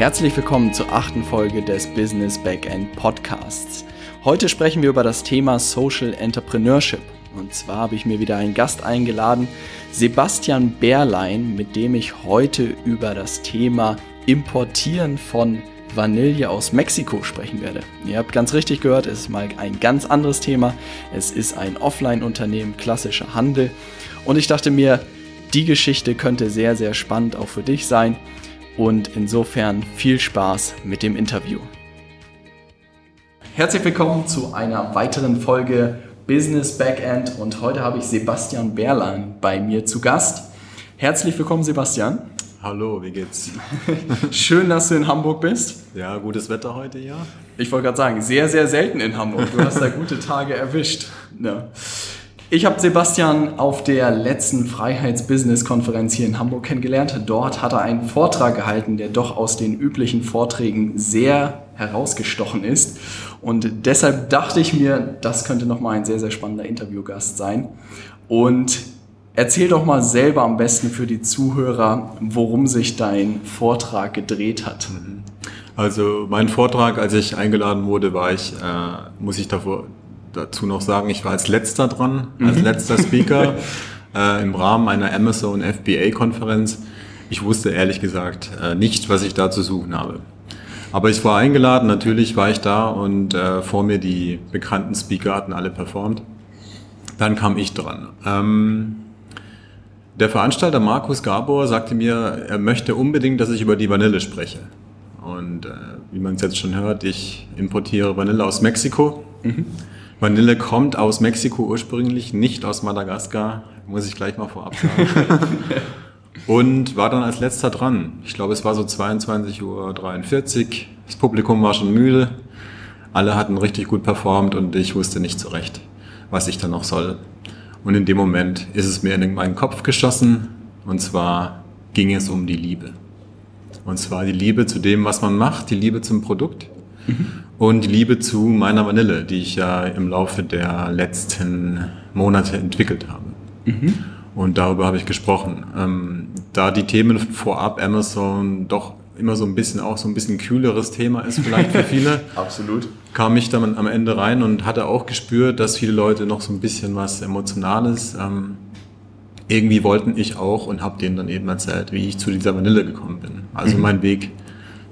Herzlich willkommen zur achten Folge des Business Backend Podcasts. Heute sprechen wir über das Thema Social Entrepreneurship. Und zwar habe ich mir wieder einen Gast eingeladen, Sebastian Bärlein, mit dem ich heute über das Thema Importieren von Vanille aus Mexiko sprechen werde. Ihr habt ganz richtig gehört, es ist mal ein ganz anderes Thema. Es ist ein Offline-Unternehmen, klassischer Handel. Und ich dachte mir, die Geschichte könnte sehr, sehr spannend auch für dich sein. Und insofern viel Spaß mit dem Interview. Herzlich willkommen zu einer weiteren Folge Business Backend und heute habe ich Sebastian Berlein bei mir zu Gast. Herzlich willkommen, Sebastian. Hallo, wie geht's? Schön, dass du in Hamburg bist. Ja, gutes Wetter heute, ja. Ich wollte gerade sagen, sehr, sehr selten in Hamburg. Du hast da gute Tage erwischt. Ja. Ich habe Sebastian auf der letzten Freiheits-Business-Konferenz hier in Hamburg kennengelernt. Dort hat er einen Vortrag gehalten, der doch aus den üblichen Vorträgen sehr herausgestochen ist. Und deshalb dachte ich mir, das könnte nochmal ein sehr, sehr spannender Interviewgast sein. Und erzähl doch mal selber am besten für die Zuhörer, worum sich dein Vortrag gedreht hat. Also mein Vortrag, als ich eingeladen wurde, war ich, äh, muss ich davor dazu noch sagen, ich war als letzter dran, als mhm. letzter Speaker äh, im Rahmen einer Amazon FBA-Konferenz. Ich wusste ehrlich gesagt äh, nicht, was ich da zu suchen habe. Aber ich war eingeladen, natürlich war ich da und äh, vor mir die bekannten Speaker hatten alle performt. Dann kam ich dran. Ähm, der Veranstalter Markus Gabor sagte mir, er möchte unbedingt, dass ich über die Vanille spreche. Und äh, wie man es jetzt schon hört, ich importiere Vanille aus Mexiko. Mhm. Vanille kommt aus Mexiko ursprünglich, nicht aus Madagaskar, muss ich gleich mal vorab sagen. und war dann als letzter dran. Ich glaube, es war so 22.43 Uhr. Das Publikum war schon müde. Alle hatten richtig gut performt und ich wusste nicht zurecht, was ich dann noch soll. Und in dem Moment ist es mir in meinen Kopf geschossen. Und zwar ging es um die Liebe. Und zwar die Liebe zu dem, was man macht, die Liebe zum Produkt. Mhm und die Liebe zu meiner Vanille, die ich ja im Laufe der letzten Monate entwickelt habe. Mhm. Und darüber habe ich gesprochen. Ähm, da die Themen vorab Amazon doch immer so ein bisschen auch so ein bisschen kühleres Thema ist vielleicht für viele. Absolut. Kam ich dann am Ende rein und hatte auch gespürt, dass viele Leute noch so ein bisschen was Emotionales ähm, irgendwie wollten ich auch und habe denen dann eben erzählt, wie ich zu dieser Vanille gekommen bin. Also mhm. mein Weg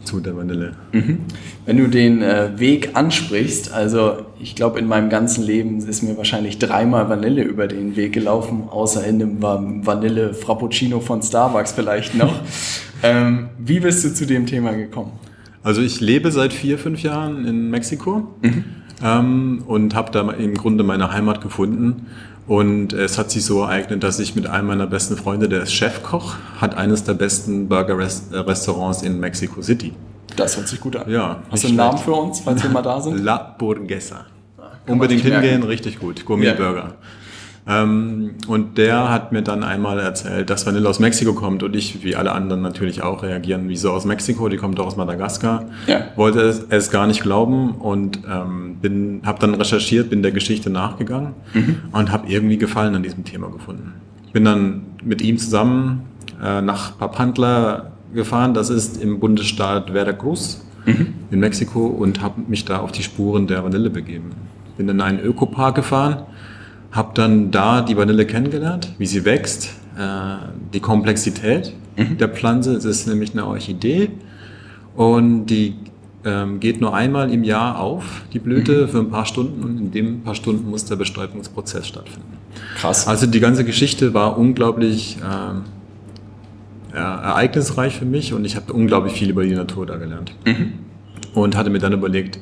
zu der Vanille. Mhm. Wenn du den äh, Weg ansprichst, also ich glaube, in meinem ganzen Leben ist mir wahrscheinlich dreimal Vanille über den Weg gelaufen, außer in einem Vanille Frappuccino von Starbucks vielleicht noch. ähm, wie bist du zu dem Thema gekommen? Also ich lebe seit vier, fünf Jahren in Mexiko mhm. ähm, und habe da im Grunde meine Heimat gefunden und es hat sich so ereignet, dass ich mit einem meiner besten Freunde, der ist Chefkoch, hat eines der besten Burger-Restaurants in Mexico City. Das hört sich gut an. Ja. Hast du einen Namen für uns, falls wir mal da sind? La Burguesa. Unbedingt hingehen, richtig gut. Gourmet-Burger. Ja. Ähm, und der hat mir dann einmal erzählt, dass Vanille aus Mexiko kommt und ich, wie alle anderen natürlich auch, reagieren, wieso aus Mexiko, die kommt doch aus Madagaskar. Ja. Wollte es, es, gar nicht glauben und ähm, bin, habe dann recherchiert, bin der Geschichte nachgegangen mhm. und habe irgendwie Gefallen an diesem Thema gefunden. Bin dann mit ihm zusammen äh, nach Papantla gefahren, das ist im Bundesstaat Veracruz mhm. in Mexiko und habe mich da auf die Spuren der Vanille begeben. Bin in einen Ökopark gefahren habe dann da die Vanille kennengelernt, wie sie wächst, äh, die Komplexität mhm. der Pflanze. Es ist nämlich eine Orchidee und die ähm, geht nur einmal im Jahr auf, die Blüte, mhm. für ein paar Stunden und in dem paar Stunden muss der Bestäubungsprozess stattfinden. Krass. Also die ganze Geschichte war unglaublich äh, ereignisreich für mich und ich habe unglaublich viel über die Natur da gelernt. Mhm. Und hatte mir dann überlegt,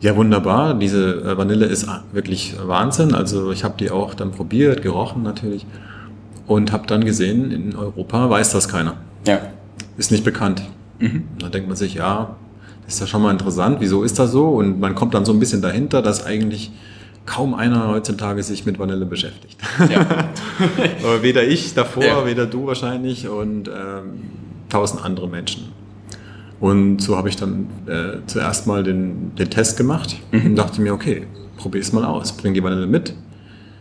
ja, wunderbar. Diese äh, Vanille ist wirklich Wahnsinn. Also ich habe die auch dann probiert, gerochen natürlich und habe dann gesehen, in Europa weiß das keiner. Ja. Ist nicht bekannt. Mhm. Da denkt man sich, ja, das ist ja schon mal interessant. Wieso ist das so? Und man kommt dann so ein bisschen dahinter, dass eigentlich kaum einer heutzutage sich mit Vanille beschäftigt. Ja. Weder ich davor, ja. weder du wahrscheinlich und ähm, tausend andere Menschen. Und so habe ich dann äh, zuerst mal den, den Test gemacht mhm. und dachte mir, okay, probier es mal aus. Bring die Vanille mit.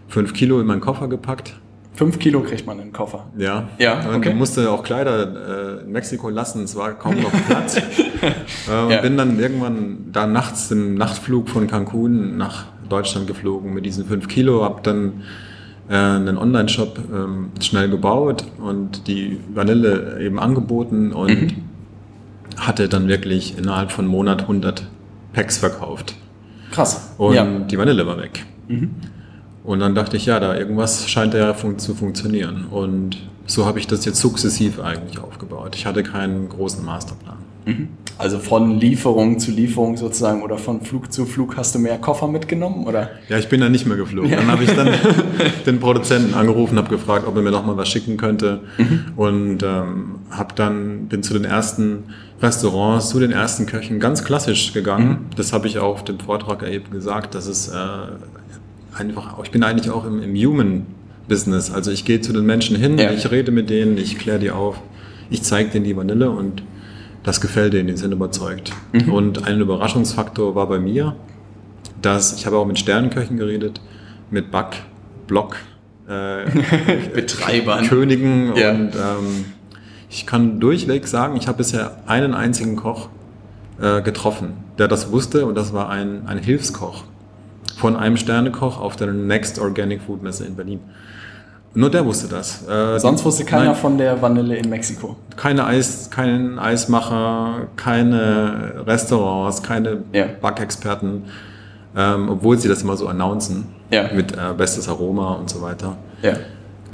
Fünf Kilo in meinen Koffer gepackt Fünf Kilo kriegt man in den Koffer. Ja. Ja. Okay. Und musste auch Kleider äh, in Mexiko lassen. Es war kaum noch Platz. äh, und ja. bin dann irgendwann da nachts im Nachtflug von Cancun nach Deutschland geflogen mit diesen fünf Kilo. Hab dann äh, einen Online-Shop ähm, schnell gebaut und die Vanille eben angeboten und mhm. Hatte dann wirklich innerhalb von einem Monat 100 Packs verkauft. Krass. Und ja. die Vanille war weg. Mhm. Und dann dachte ich, ja, da irgendwas scheint ja fun zu funktionieren. Und so habe ich das jetzt sukzessiv eigentlich aufgebaut. Ich hatte keinen großen Masterplan. Mhm. Also von Lieferung zu Lieferung sozusagen oder von Flug zu Flug hast du mehr Koffer mitgenommen oder? Ja, ich bin dann nicht mehr geflogen. Ja. Dann habe ich dann den Produzenten angerufen, habe gefragt, ob er mir noch mal was schicken könnte mhm. und ähm, habe dann bin zu den ersten Restaurants, zu den ersten Köchen ganz klassisch gegangen. Mhm. Das habe ich auch auf dem Vortrag eben gesagt, dass es äh, einfach, ich bin eigentlich auch im, im Human Business. Also ich gehe zu den Menschen hin, ja. ich rede mit denen, ich kläre die auf, ich zeige denen die Vanille und das gefällt denen, die sind überzeugt. Mhm. Und ein Überraschungsfaktor war bei mir, dass ich habe auch mit Sternenköchen geredet, mit Back, Block, äh, Betreibern, Königen ja. und ähm, ich kann durchweg sagen, ich habe bisher einen einzigen Koch äh, getroffen, der das wusste und das war ein, ein Hilfskoch von einem Sternekoch auf der Next Organic Food Messe in Berlin. Nur der wusste das. Äh, Sonst wusste keiner nein, von der Vanille in Mexiko. Keine Eis, kein Eismacher, keine Restaurants, keine ja. Backexperten, ähm, obwohl sie das immer so announcen ja. mit äh, bestes Aroma und so weiter. Ja.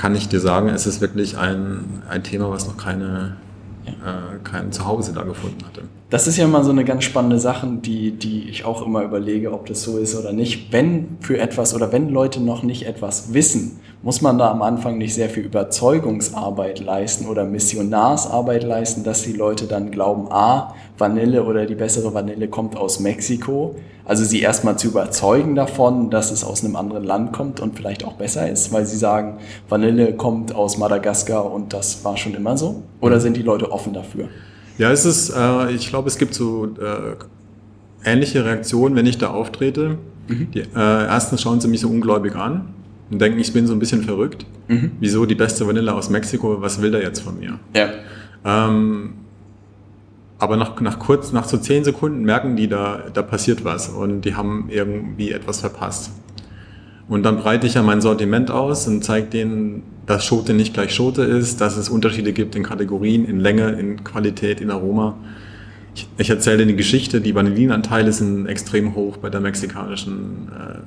Kann ich dir sagen, es ist wirklich ein, ein Thema, was noch keine äh, kein Zuhause da gefunden hatte. Das ist ja immer so eine ganz spannende Sache, die, die ich auch immer überlege, ob das so ist oder nicht. Wenn für etwas oder wenn Leute noch nicht etwas wissen, muss man da am Anfang nicht sehr viel Überzeugungsarbeit leisten oder Missionarsarbeit leisten, dass die Leute dann glauben, ah, Vanille oder die bessere Vanille kommt aus Mexiko. Also sie erstmal zu überzeugen davon, dass es aus einem anderen Land kommt und vielleicht auch besser ist, weil sie sagen, Vanille kommt aus Madagaskar und das war schon immer so. Oder sind die Leute offen dafür? Ja, es ist, äh, ich glaube, es gibt so äh, ähnliche Reaktionen, wenn ich da auftrete. Mhm. Die, äh, erstens schauen sie mich so ungläubig an und denken, ich bin so ein bisschen verrückt. Mhm. Wieso die beste Vanille aus Mexiko? Was will der jetzt von mir? Ja. Ähm, aber nach, nach kurz, nach so zehn Sekunden merken die, da, da passiert was und die haben irgendwie etwas verpasst. Und dann breite ich ja mein Sortiment aus und zeige denen, dass Schote nicht gleich Schote ist, dass es Unterschiede gibt in Kategorien, in Länge, in Qualität, in Aroma. Ich, ich erzähle die Geschichte, die Vanillinanteile sind extrem hoch bei der mexikanischen äh,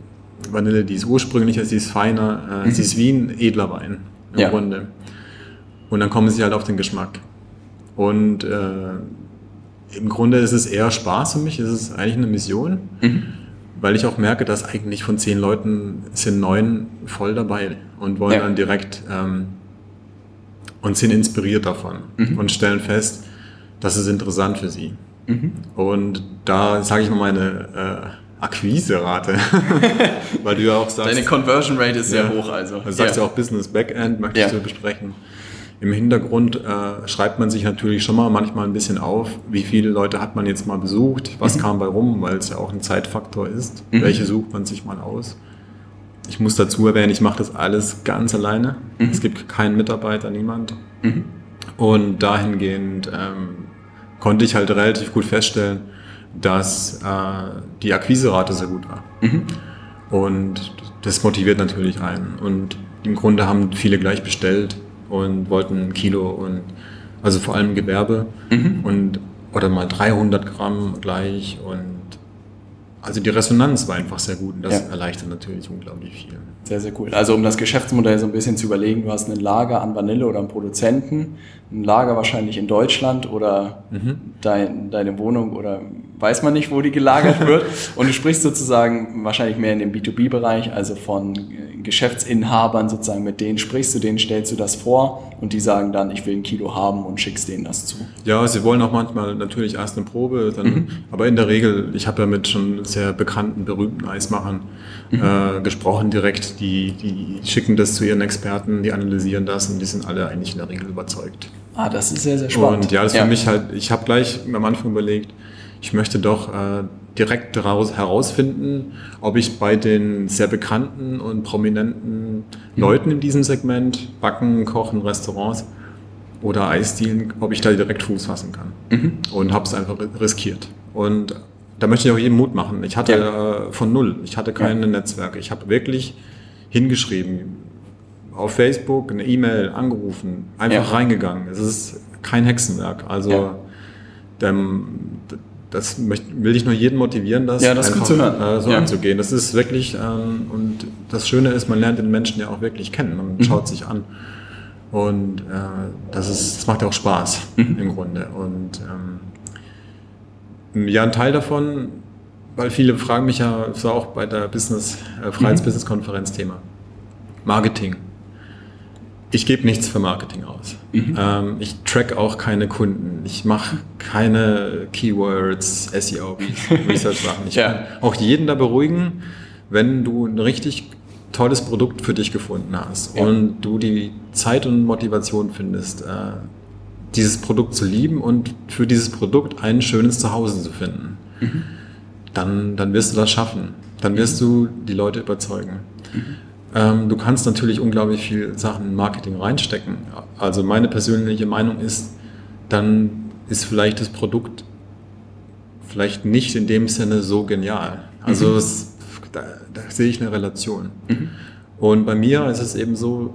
Vanille, die ist ursprünglicher, sie ist feiner, äh, mhm. sie ist wie ein edler Wein im ja. Grunde. Und dann kommen sie halt auf den Geschmack. Und äh, im Grunde ist es eher Spaß für mich, es ist eigentlich eine Mission, mhm. weil ich auch merke, dass eigentlich von zehn Leuten sind neun voll dabei und wollen ja. dann direkt ähm, und sind inspiriert davon mhm. und stellen fest, das ist interessant für sie. Mhm. Und da sage ich mal meine äh, Akquise-Rate. Weil du ja auch sagst. Deine Conversion Rate ist sehr hoch, also. Du sagst ja, ja auch Business Backend, möchtest ja. du besprechen. Im Hintergrund äh, schreibt man sich natürlich schon mal manchmal ein bisschen auf, wie viele Leute hat man jetzt mal besucht, was mhm. kam bei rum, weil es ja auch ein Zeitfaktor ist. Mhm. Welche sucht man sich mal aus? Ich muss dazu erwähnen, ich mache das alles ganz alleine. Mhm. Es gibt keinen Mitarbeiter, niemand. Mhm. Und dahingehend ähm, konnte ich halt relativ gut feststellen, dass äh, die Akquiserate sehr gut war. Mhm. Und das motiviert natürlich einen. Und im Grunde haben viele gleich bestellt und wollten ein Kilo und also vor allem Gewerbe mhm. und oder mal 300 Gramm gleich und also die Resonanz war einfach sehr gut und das ja. erleichtert natürlich unglaublich viel. Sehr, sehr cool. Also um das Geschäftsmodell so ein bisschen zu überlegen, du hast ein Lager an Vanille oder einen Produzenten, ein Lager wahrscheinlich in Deutschland oder mhm. dein, deine Wohnung oder weiß man nicht, wo die gelagert wird. und du sprichst sozusagen wahrscheinlich mehr in dem B2B-Bereich, also von Geschäftsinhabern sozusagen, mit denen sprichst du, denen stellst du das vor und die sagen dann, ich will ein Kilo haben und schickst denen das zu. Ja, sie wollen auch manchmal natürlich erst eine Probe, dann, mhm. aber in der Regel, ich habe ja mit schon sehr bekannten, berühmten Eismachern mhm. äh, gesprochen direkt, die, die schicken das zu ihren Experten, die analysieren das und die sind alle eigentlich in der Regel überzeugt. Ah, das ist sehr, sehr spannend. Und ja, das ist ja. für mich halt, ich habe gleich am Anfang überlegt, ich möchte doch äh, direkt herausfinden, ob ich bei den sehr bekannten und prominenten mhm. Leuten in diesem Segment, Backen, Kochen, Restaurants oder Eisdielen, ob ich da direkt Fuß fassen kann. Mhm. Und habe es einfach riskiert. Und da möchte ich auch jedem Mut machen. Ich hatte ja. äh, von null, ich hatte keine ja. Netzwerke. Ich habe wirklich hingeschrieben, auf Facebook, eine E-Mail, angerufen, einfach ja. reingegangen. Es ist kein Hexenwerk. Also dem, das will ich nur jeden motivieren, das, ja, das einfach äh, so ja. anzugehen. Das ist wirklich, ähm, und das Schöne ist, man lernt den Menschen ja auch wirklich kennen. Man mhm. schaut sich an. Und äh, das, ist, das macht ja auch Spaß mhm. im Grunde. Und ähm, ja, ein Teil davon, weil viele fragen mich ja, so auch bei der Business, äh, Freiheits-Business-Konferenz Thema. Marketing ich gebe nichts für Marketing aus. Mhm. Ähm, ich track auch keine Kunden. Ich mache keine Keywords, SEO, Research Sachen. Ich ja. kann auch jeden da beruhigen, wenn du ein richtig tolles Produkt für dich gefunden hast ja. und du die Zeit und Motivation findest, äh, dieses Produkt zu lieben und für dieses Produkt ein schönes Zuhause zu finden, mhm. dann, dann wirst du das schaffen. Dann wirst mhm. du die Leute überzeugen. Ähm, du kannst natürlich unglaublich viel Sachen in Marketing reinstecken. Also meine persönliche Meinung ist, dann ist vielleicht das Produkt vielleicht nicht in dem Sinne so genial. Also mhm. es, da, da, sehe ich eine Relation. Mhm. Und bei mir ist es eben so,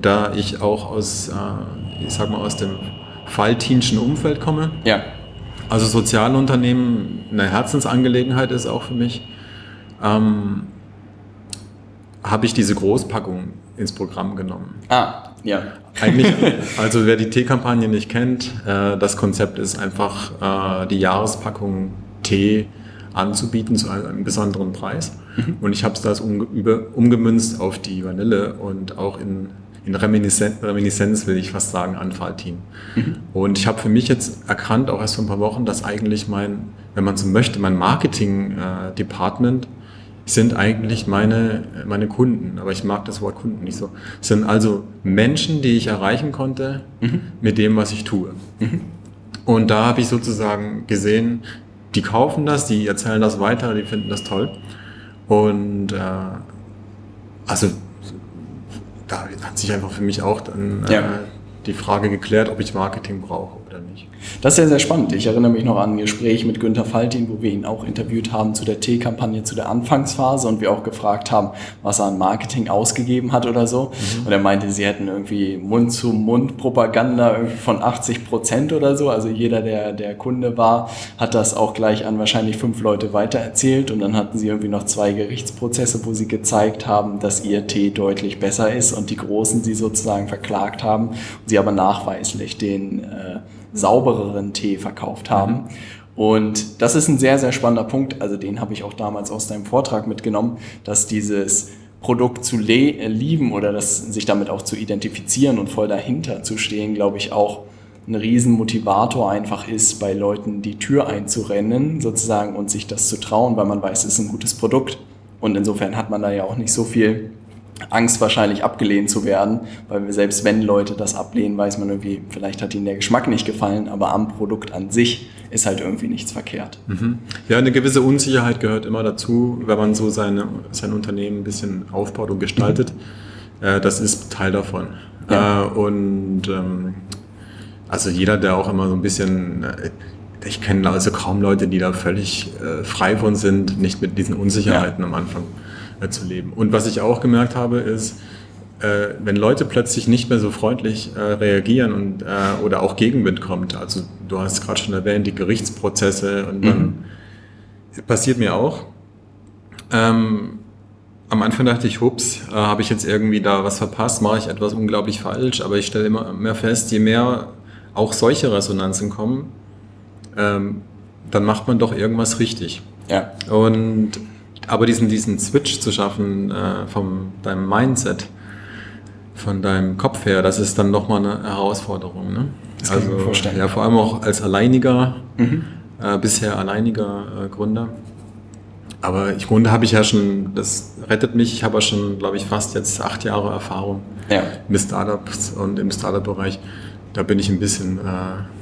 da ich auch aus, äh, ich sag mal, aus dem Falltinschen Umfeld komme. Ja. Also Sozialunternehmen eine Herzensangelegenheit ist auch für mich. Ähm, habe ich diese Großpackung ins Programm genommen. Ah, ja. Eigentlich, also wer die Teekampagne nicht kennt, äh, das Konzept ist einfach, äh, die Jahrespackung Tee anzubieten zu einem besonderen Preis. Mhm. Und ich habe es das um, über, umgemünzt auf die Vanille und auch in, in Reminiszenz, Reminiszenz, will ich fast sagen, an Faltin. Mhm. Und ich habe für mich jetzt erkannt, auch erst vor ein paar Wochen, dass eigentlich mein, wenn man so möchte, mein Marketing-Department äh, sind eigentlich meine, meine Kunden, aber ich mag das Wort Kunden nicht so. sind also Menschen, die ich erreichen konnte mhm. mit dem, was ich tue. Mhm. Und da habe ich sozusagen gesehen, die kaufen das, die erzählen das weiter, die finden das toll. Und äh, also da hat sich einfach für mich auch dann äh, ja. die Frage geklärt, ob ich Marketing brauche oder nicht. Das ist sehr, sehr spannend. Ich erinnere mich noch an ein Gespräch mit Günther Faltin, wo wir ihn auch interviewt haben zu der T-Kampagne, zu der Anfangsphase und wir auch gefragt haben, was er an Marketing ausgegeben hat oder so. Mhm. Und er meinte, sie hätten irgendwie Mund-zu-Mund-Propaganda von 80 Prozent oder so. Also jeder, der der Kunde war, hat das auch gleich an wahrscheinlich fünf Leute weitererzählt und dann hatten sie irgendwie noch zwei Gerichtsprozesse, wo sie gezeigt haben, dass ihr Tee deutlich besser ist und die Großen sie sozusagen verklagt haben und sie aber nachweislich den äh, saubereren Tee verkauft haben. Und das ist ein sehr, sehr spannender Punkt. Also den habe ich auch damals aus deinem Vortrag mitgenommen, dass dieses Produkt zu lieben oder das, sich damit auch zu identifizieren und voll dahinter zu stehen, glaube ich, auch ein Riesenmotivator einfach ist, bei Leuten die Tür einzurennen sozusagen und sich das zu trauen, weil man weiß, es ist ein gutes Produkt. Und insofern hat man da ja auch nicht so viel Angst wahrscheinlich abgelehnt zu werden, weil selbst wenn Leute das ablehnen, weiß man irgendwie, vielleicht hat ihnen der Geschmack nicht gefallen, aber am Produkt an sich ist halt irgendwie nichts verkehrt. Mhm. Ja, eine gewisse Unsicherheit gehört immer dazu, wenn man so seine, sein Unternehmen ein bisschen aufbaut und gestaltet. Mhm. Äh, das ist Teil davon. Ja. Äh, und ähm, also jeder, der auch immer so ein bisschen äh, ich kenne also kaum Leute, die da völlig äh, frei von sind, nicht mit diesen Unsicherheiten ja. am Anfang äh, zu leben. Und was ich auch gemerkt habe, ist, äh, wenn Leute plötzlich nicht mehr so freundlich äh, reagieren und, äh, oder auch Gegenwind kommt, also du hast gerade schon erwähnt, die Gerichtsprozesse und dann mhm. passiert mir auch. Ähm, am Anfang dachte ich, hups, äh, habe ich jetzt irgendwie da was verpasst, mache ich etwas unglaublich falsch, aber ich stelle immer mehr fest, je mehr auch solche Resonanzen kommen, ähm, dann macht man doch irgendwas richtig. Ja. Und aber diesen, diesen Switch zu schaffen äh, von deinem Mindset, von deinem Kopf her, das ist dann nochmal eine Herausforderung. Ne? Das also, vorstellen. Ja, vor allem auch als alleiniger, mhm. äh, bisher alleiniger äh, Gründer. Aber im Grunde habe ich ja schon, das rettet mich, ich habe ja schon, glaube ich, fast jetzt acht Jahre Erfahrung ja. mit Startups und im Startup-Bereich. da bin ich ein bisschen äh,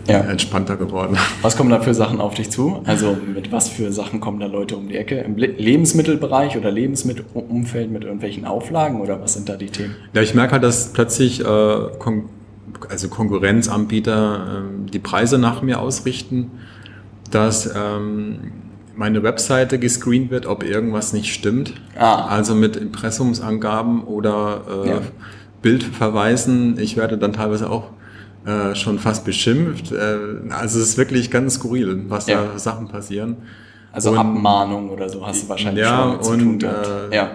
ja. entspannter geworden. Was kommen da für Sachen auf dich zu? Also mit was für Sachen kommen da Leute um die Ecke? Im Lebensmittelbereich oder Lebensmittelumfeld mit irgendwelchen Auflagen oder was sind da die Themen? Ja, ich merke halt, dass plötzlich äh, Kon also Konkurrenzanbieter äh, die Preise nach mir ausrichten, dass ähm, meine Webseite gescreent wird, ob irgendwas nicht stimmt. Ah. Also mit Impressumsangaben oder äh, ja. Bildverweisen. Ich werde dann teilweise auch äh, schon fast beschimpft. Äh, also es ist wirklich ganz skurril, was ja. da Sachen passieren. Also und, Abmahnung oder so hast du wahrscheinlich ja, schon mit und, zu tun äh, ja.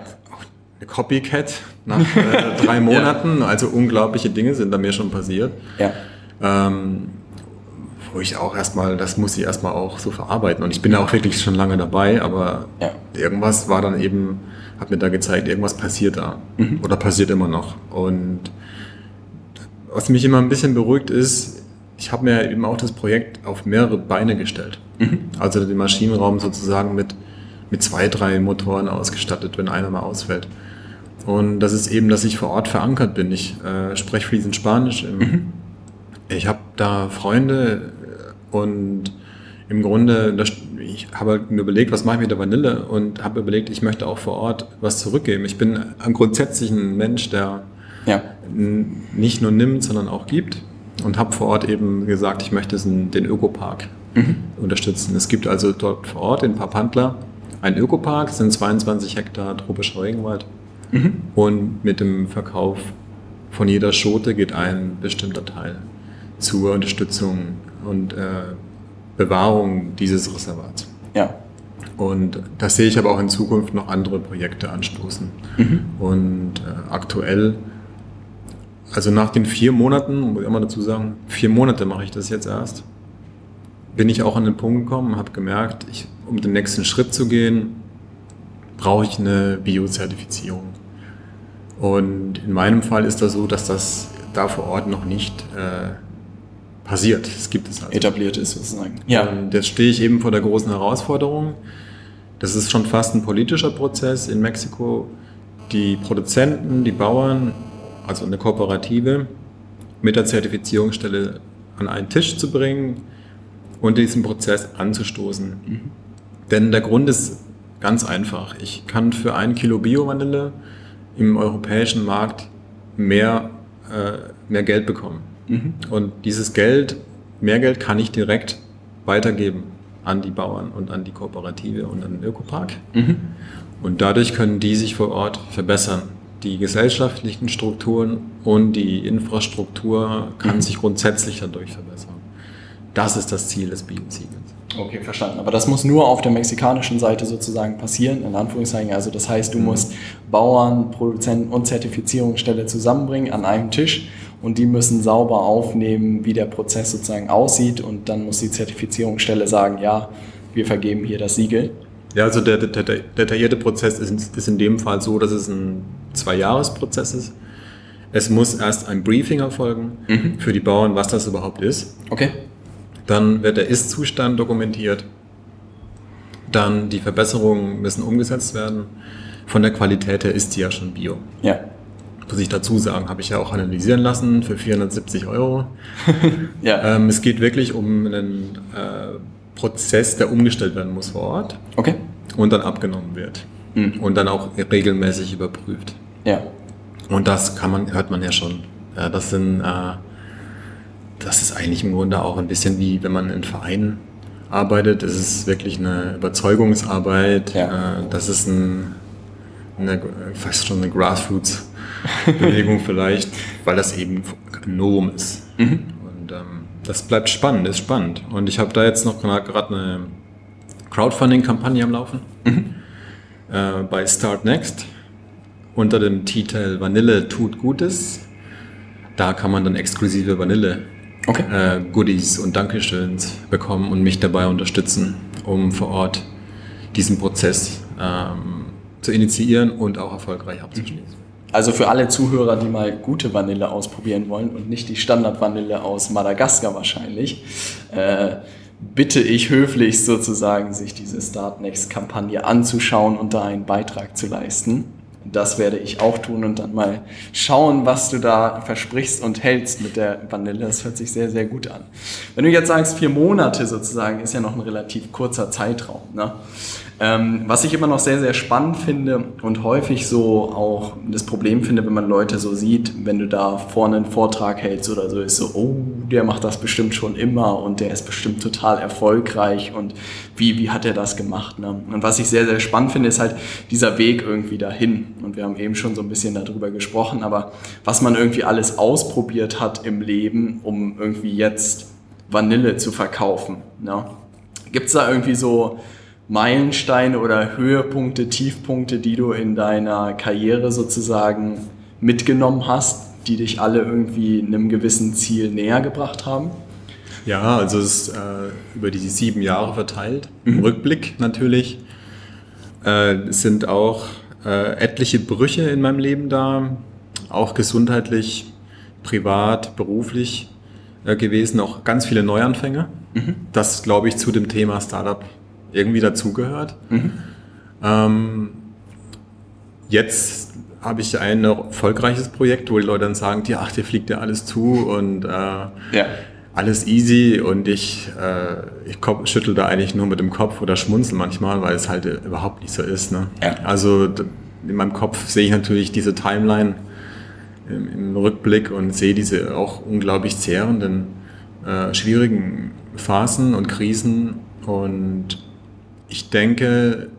Eine Copycat nach äh, drei Monaten. ja. Also unglaubliche Dinge sind da mir schon passiert. Ja. Ähm, wo ich auch erstmal, das muss ich erstmal auch so verarbeiten. Und ich bin ja auch wirklich schon lange dabei, aber ja. irgendwas war dann eben, hat mir da gezeigt, irgendwas passiert da. Mhm. Oder passiert immer noch. Und was mich immer ein bisschen beruhigt ist, ich habe mir eben auch das Projekt auf mehrere Beine gestellt. Mhm. Also den Maschinenraum sozusagen mit, mit zwei, drei Motoren ausgestattet, wenn einer mal ausfällt. Und das ist eben, dass ich vor Ort verankert bin. Ich äh, spreche fließend Spanisch. Mhm. Ich habe da Freunde und im Grunde, ich habe halt mir überlegt, was mache ich mit der Vanille und habe überlegt, ich möchte auch vor Ort was zurückgeben. Ich bin grundsätzlich ein Mensch, der ja. nicht nur nimmt, sondern auch gibt und habe vor Ort eben gesagt, ich möchte den Ökopark mhm. unterstützen. Es gibt also dort vor Ort in Papantla einen Ökopark, es sind 22 Hektar tropischer Regenwald mhm. und mit dem Verkauf von jeder Schote geht ein bestimmter Teil zur Unterstützung und äh, Bewahrung dieses Reservats. Ja. Und das sehe ich aber auch in Zukunft noch andere Projekte anstoßen. Mhm. Und äh, aktuell, also nach den vier Monaten, muss ich immer dazu sagen, vier Monate mache ich das jetzt erst, bin ich auch an den Punkt gekommen, habe gemerkt, ich, um den nächsten Schritt zu gehen, brauche ich eine Biozertifizierung. Und in meinem Fall ist das so, dass das da vor Ort noch nicht äh, passiert. Es gibt es also. Etabliert ist sozusagen. Ja. Und jetzt stehe ich eben vor der großen Herausforderung. Das ist schon fast ein politischer Prozess in Mexiko. Die Produzenten, die Bauern, also eine Kooperative, mit der Zertifizierungsstelle an einen Tisch zu bringen und diesen Prozess anzustoßen. Mhm. Denn der Grund ist ganz einfach. Ich kann für ein Kilo Bio-Vanille im europäischen Markt mehr, äh, mehr Geld bekommen. Mhm. Und dieses Geld, mehr Geld kann ich direkt weitergeben an die Bauern und an die Kooperative und an den Ökopark. Mhm. Und dadurch können die sich vor Ort verbessern. Die gesellschaftlichen Strukturen und die Infrastruktur kann mhm. sich grundsätzlich dadurch verbessern. Das ist das Ziel des Biosiegels. Okay, verstanden. Aber das muss nur auf der mexikanischen Seite sozusagen passieren, in Anführungszeichen. Also das heißt, du mhm. musst Bauern, Produzenten und Zertifizierungsstelle zusammenbringen an einem Tisch und die müssen sauber aufnehmen, wie der Prozess sozusagen aussieht und dann muss die Zertifizierungsstelle sagen, ja, wir vergeben hier das Siegel. Ja, also der, der, der detaillierte Prozess ist, ist in dem Fall so, dass es ein Zwei-Jahres-Prozess ist. Es muss erst ein Briefing erfolgen mhm. für die Bauern, was das überhaupt ist. Okay. Dann wird der Ist-Zustand dokumentiert. Dann die Verbesserungen müssen umgesetzt werden. Von der Qualität her ist die ja schon Bio. Ja muss ich dazu sagen, habe ich ja auch analysieren lassen für 470 Euro. ja. Ähm, es geht wirklich um einen äh, Prozess, der umgestellt werden muss vor Ort. Okay. Und dann abgenommen wird. Mhm. Und dann auch regelmäßig überprüft. Ja. Und das kann man, hört man ja schon. Ja, das sind, äh, das ist eigentlich im Grunde auch ein bisschen wie, wenn man in Vereinen arbeitet. Es ist wirklich eine Überzeugungsarbeit. Ja. Äh, das ist ein, eine, fast schon eine Grassroots Bewegung vielleicht, weil das eben ein Novum ist. Mhm. Und ähm, das bleibt spannend, ist spannend. Und ich habe da jetzt noch gerade eine Crowdfunding-Kampagne am Laufen mhm. äh, bei Start Next unter dem Titel Vanille tut Gutes. Da kann man dann exklusive Vanille okay. äh, Goodies und Dankeschöns bekommen und mich dabei unterstützen, um vor Ort diesen Prozess ähm, zu initiieren und auch erfolgreich abzuschließen. Also für alle Zuhörer, die mal gute Vanille ausprobieren wollen und nicht die Standardvanille aus Madagaskar wahrscheinlich, äh, bitte ich höflich sozusagen, sich diese Startnext-Kampagne anzuschauen und da einen Beitrag zu leisten. Das werde ich auch tun und dann mal schauen, was du da versprichst und hältst mit der Vanille. Das hört sich sehr, sehr gut an. Wenn du jetzt sagst, vier Monate sozusagen, ist ja noch ein relativ kurzer Zeitraum. Ne? Ähm, was ich immer noch sehr, sehr spannend finde und häufig so auch das Problem finde, wenn man Leute so sieht, wenn du da vorne einen Vortrag hältst oder so, ist so, oh, der macht das bestimmt schon immer und der ist bestimmt total erfolgreich und wie, wie hat er das gemacht? Ne? Und was ich sehr, sehr spannend finde, ist halt dieser Weg irgendwie dahin. Und wir haben eben schon so ein bisschen darüber gesprochen, aber was man irgendwie alles ausprobiert hat im Leben, um irgendwie jetzt Vanille zu verkaufen. Ne? Gibt es da irgendwie so Meilensteine oder Höhepunkte, Tiefpunkte, die du in deiner Karriere sozusagen mitgenommen hast, die dich alle irgendwie einem gewissen Ziel näher gebracht haben? Ja, also es ist äh, über die sieben Jahre verteilt. Im mhm. Rückblick natürlich. Äh, sind auch äh, etliche Brüche in meinem Leben da, auch gesundheitlich, privat, beruflich äh, gewesen, auch ganz viele Neuanfänge. Mhm. Das, glaube ich, zu dem Thema Startup irgendwie dazugehört. Mhm. Ähm, jetzt habe ich ein erfolgreiches Projekt, wo die Leute dann sagen, ja, ach, dir fliegt ja alles zu und äh, ja. alles easy und ich, äh, ich schüttel da eigentlich nur mit dem Kopf oder schmunzel manchmal, weil es halt überhaupt nicht so ist. Ne? Ja. Also in meinem Kopf sehe ich natürlich diese Timeline im, im Rückblick und sehe diese auch unglaublich zehrenden, äh, schwierigen Phasen und Krisen und ich denke,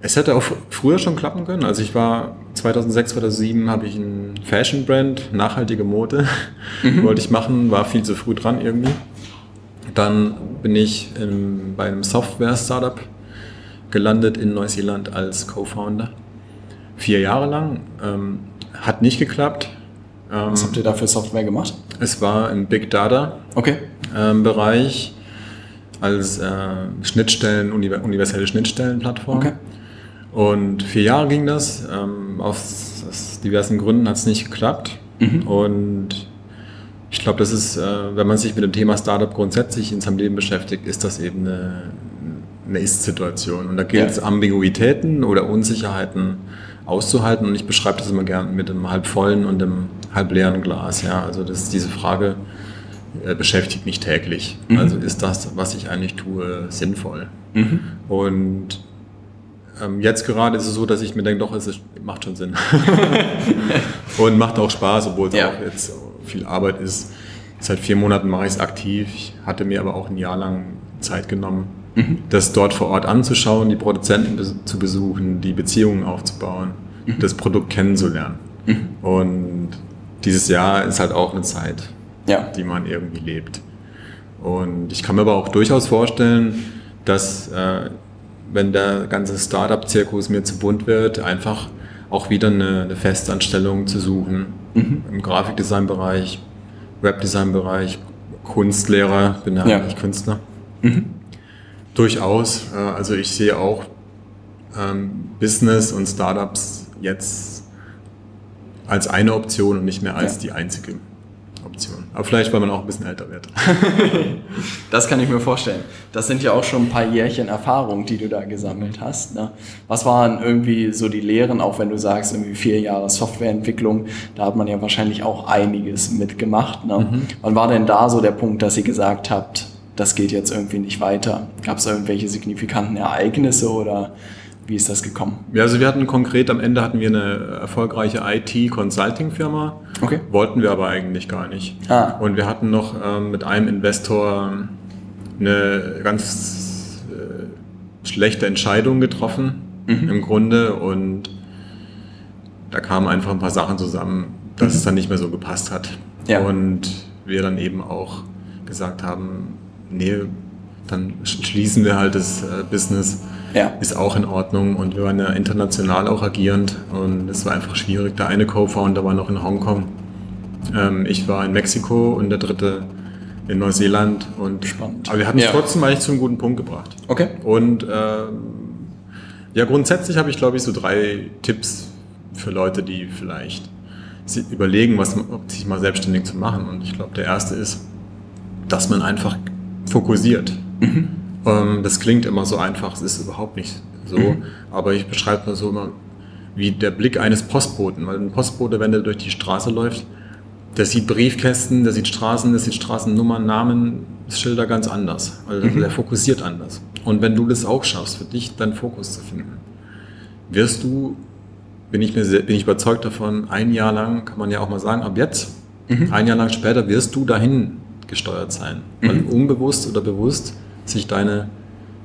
es hätte auch früher schon klappen können. Also ich war 2006, 2007 habe ich ein Fashion Brand, nachhaltige Mode, mhm. wollte ich machen, war viel zu früh dran irgendwie. Dann bin ich in, bei einem Software-Startup gelandet in Neuseeland als Co-Founder. Vier Jahre lang. Ähm, hat nicht geklappt. Ähm, Was habt ihr da für Software gemacht? Es war im Big Data okay. ähm, Bereich als äh, Schnittstellen, universelle Schnittstellenplattform. Okay. Und vier Jahre ging das. Ähm, aus, aus, diversen Gründen hat es nicht geklappt. Mhm. Und ich glaube, das ist, äh, wenn man sich mit dem Thema Startup grundsätzlich in seinem Leben beschäftigt, ist das eben eine, eine Ist-Situation. Und da gilt es, ja. Ambiguitäten oder Unsicherheiten auszuhalten. Und ich beschreibe das immer gern mit einem halb vollen und einem halb leeren Glas. Ja, also das ist diese Frage, beschäftigt mich täglich. Mhm. Also ist das, was ich eigentlich tue, sinnvoll. Mhm. Und ähm, jetzt gerade ist es so, dass ich mir denke, doch, es ist, macht schon Sinn. und macht auch Spaß, obwohl es ja. auch jetzt viel Arbeit ist. Seit vier Monaten mache ich es aktiv. Ich hatte mir aber auch ein Jahr lang Zeit genommen, mhm. das dort vor Ort anzuschauen, die Produzenten zu besuchen, die Beziehungen aufzubauen, mhm. das Produkt kennenzulernen. Mhm. Und dieses Jahr ist halt auch eine Zeit, ja. die man irgendwie lebt. Und ich kann mir aber auch durchaus vorstellen, dass äh, wenn der ganze Startup-Zirkus mir zu bunt wird, einfach auch wieder eine, eine Festanstellung zu suchen mhm. im Grafikdesign-Bereich, Webdesign-Bereich, Kunstlehrer, bin ja, ja. eigentlich Künstler. Mhm. Durchaus. Äh, also ich sehe auch ähm, Business und Startups jetzt als eine Option und nicht mehr als ja. die einzige. Aber vielleicht, weil man auch ein bisschen älter wird. das kann ich mir vorstellen. Das sind ja auch schon ein paar Jährchen Erfahrung, die du da gesammelt hast. Ne? Was waren irgendwie so die Lehren, auch wenn du sagst, irgendwie vier Jahre Softwareentwicklung, da hat man ja wahrscheinlich auch einiges mitgemacht. Ne? Mhm. Wann war denn da so der Punkt, dass ihr gesagt habt, das geht jetzt irgendwie nicht weiter? Gab es irgendwelche signifikanten Ereignisse oder wie ist das gekommen? Ja, also wir hatten konkret am Ende hatten wir eine erfolgreiche IT-Consulting-Firma. Okay. Wollten wir aber eigentlich gar nicht. Ah. Und wir hatten noch ähm, mit einem Investor eine ganz äh, schlechte Entscheidung getroffen mhm. im Grunde und da kamen einfach ein paar Sachen zusammen, dass mhm. es dann nicht mehr so gepasst hat. Ja. Und wir dann eben auch gesagt haben, nee, dann schließen wir halt das äh, Business ja. ist auch in Ordnung. Und wir waren ja international auch agierend und es war einfach schwierig. Der eine Co-Founder war noch in Hongkong. Ähm, ich war in Mexiko und der dritte in Neuseeland. Und, Spannend. Aber wir hatten es ja. trotzdem eigentlich zu einem guten Punkt gebracht. Okay. Und ähm, ja, grundsätzlich habe ich, glaube ich, so drei Tipps für Leute, die vielleicht überlegen, was, sich mal selbstständig zu machen. Und ich glaube, der erste ist, dass man einfach fokussiert. Mhm. Ähm, das klingt immer so einfach, es ist überhaupt nicht so. Mhm. Aber ich beschreibe mal so immer, wie der Blick eines Postboten. Weil ein Postbote, wenn der durch die Straße läuft, der sieht Briefkästen, der sieht Straßen, der sieht Straßennummern, Namen, Schilder ganz anders. Also mhm. der fokussiert anders. Und wenn du das auch schaffst, für dich deinen Fokus zu finden, wirst du, bin ich, mir sehr, bin ich überzeugt davon, ein Jahr lang, kann man ja auch mal sagen, ab jetzt, mhm. ein Jahr lang später wirst du dahin gesteuert sein. Mhm. Weil unbewusst oder bewusst sich deine,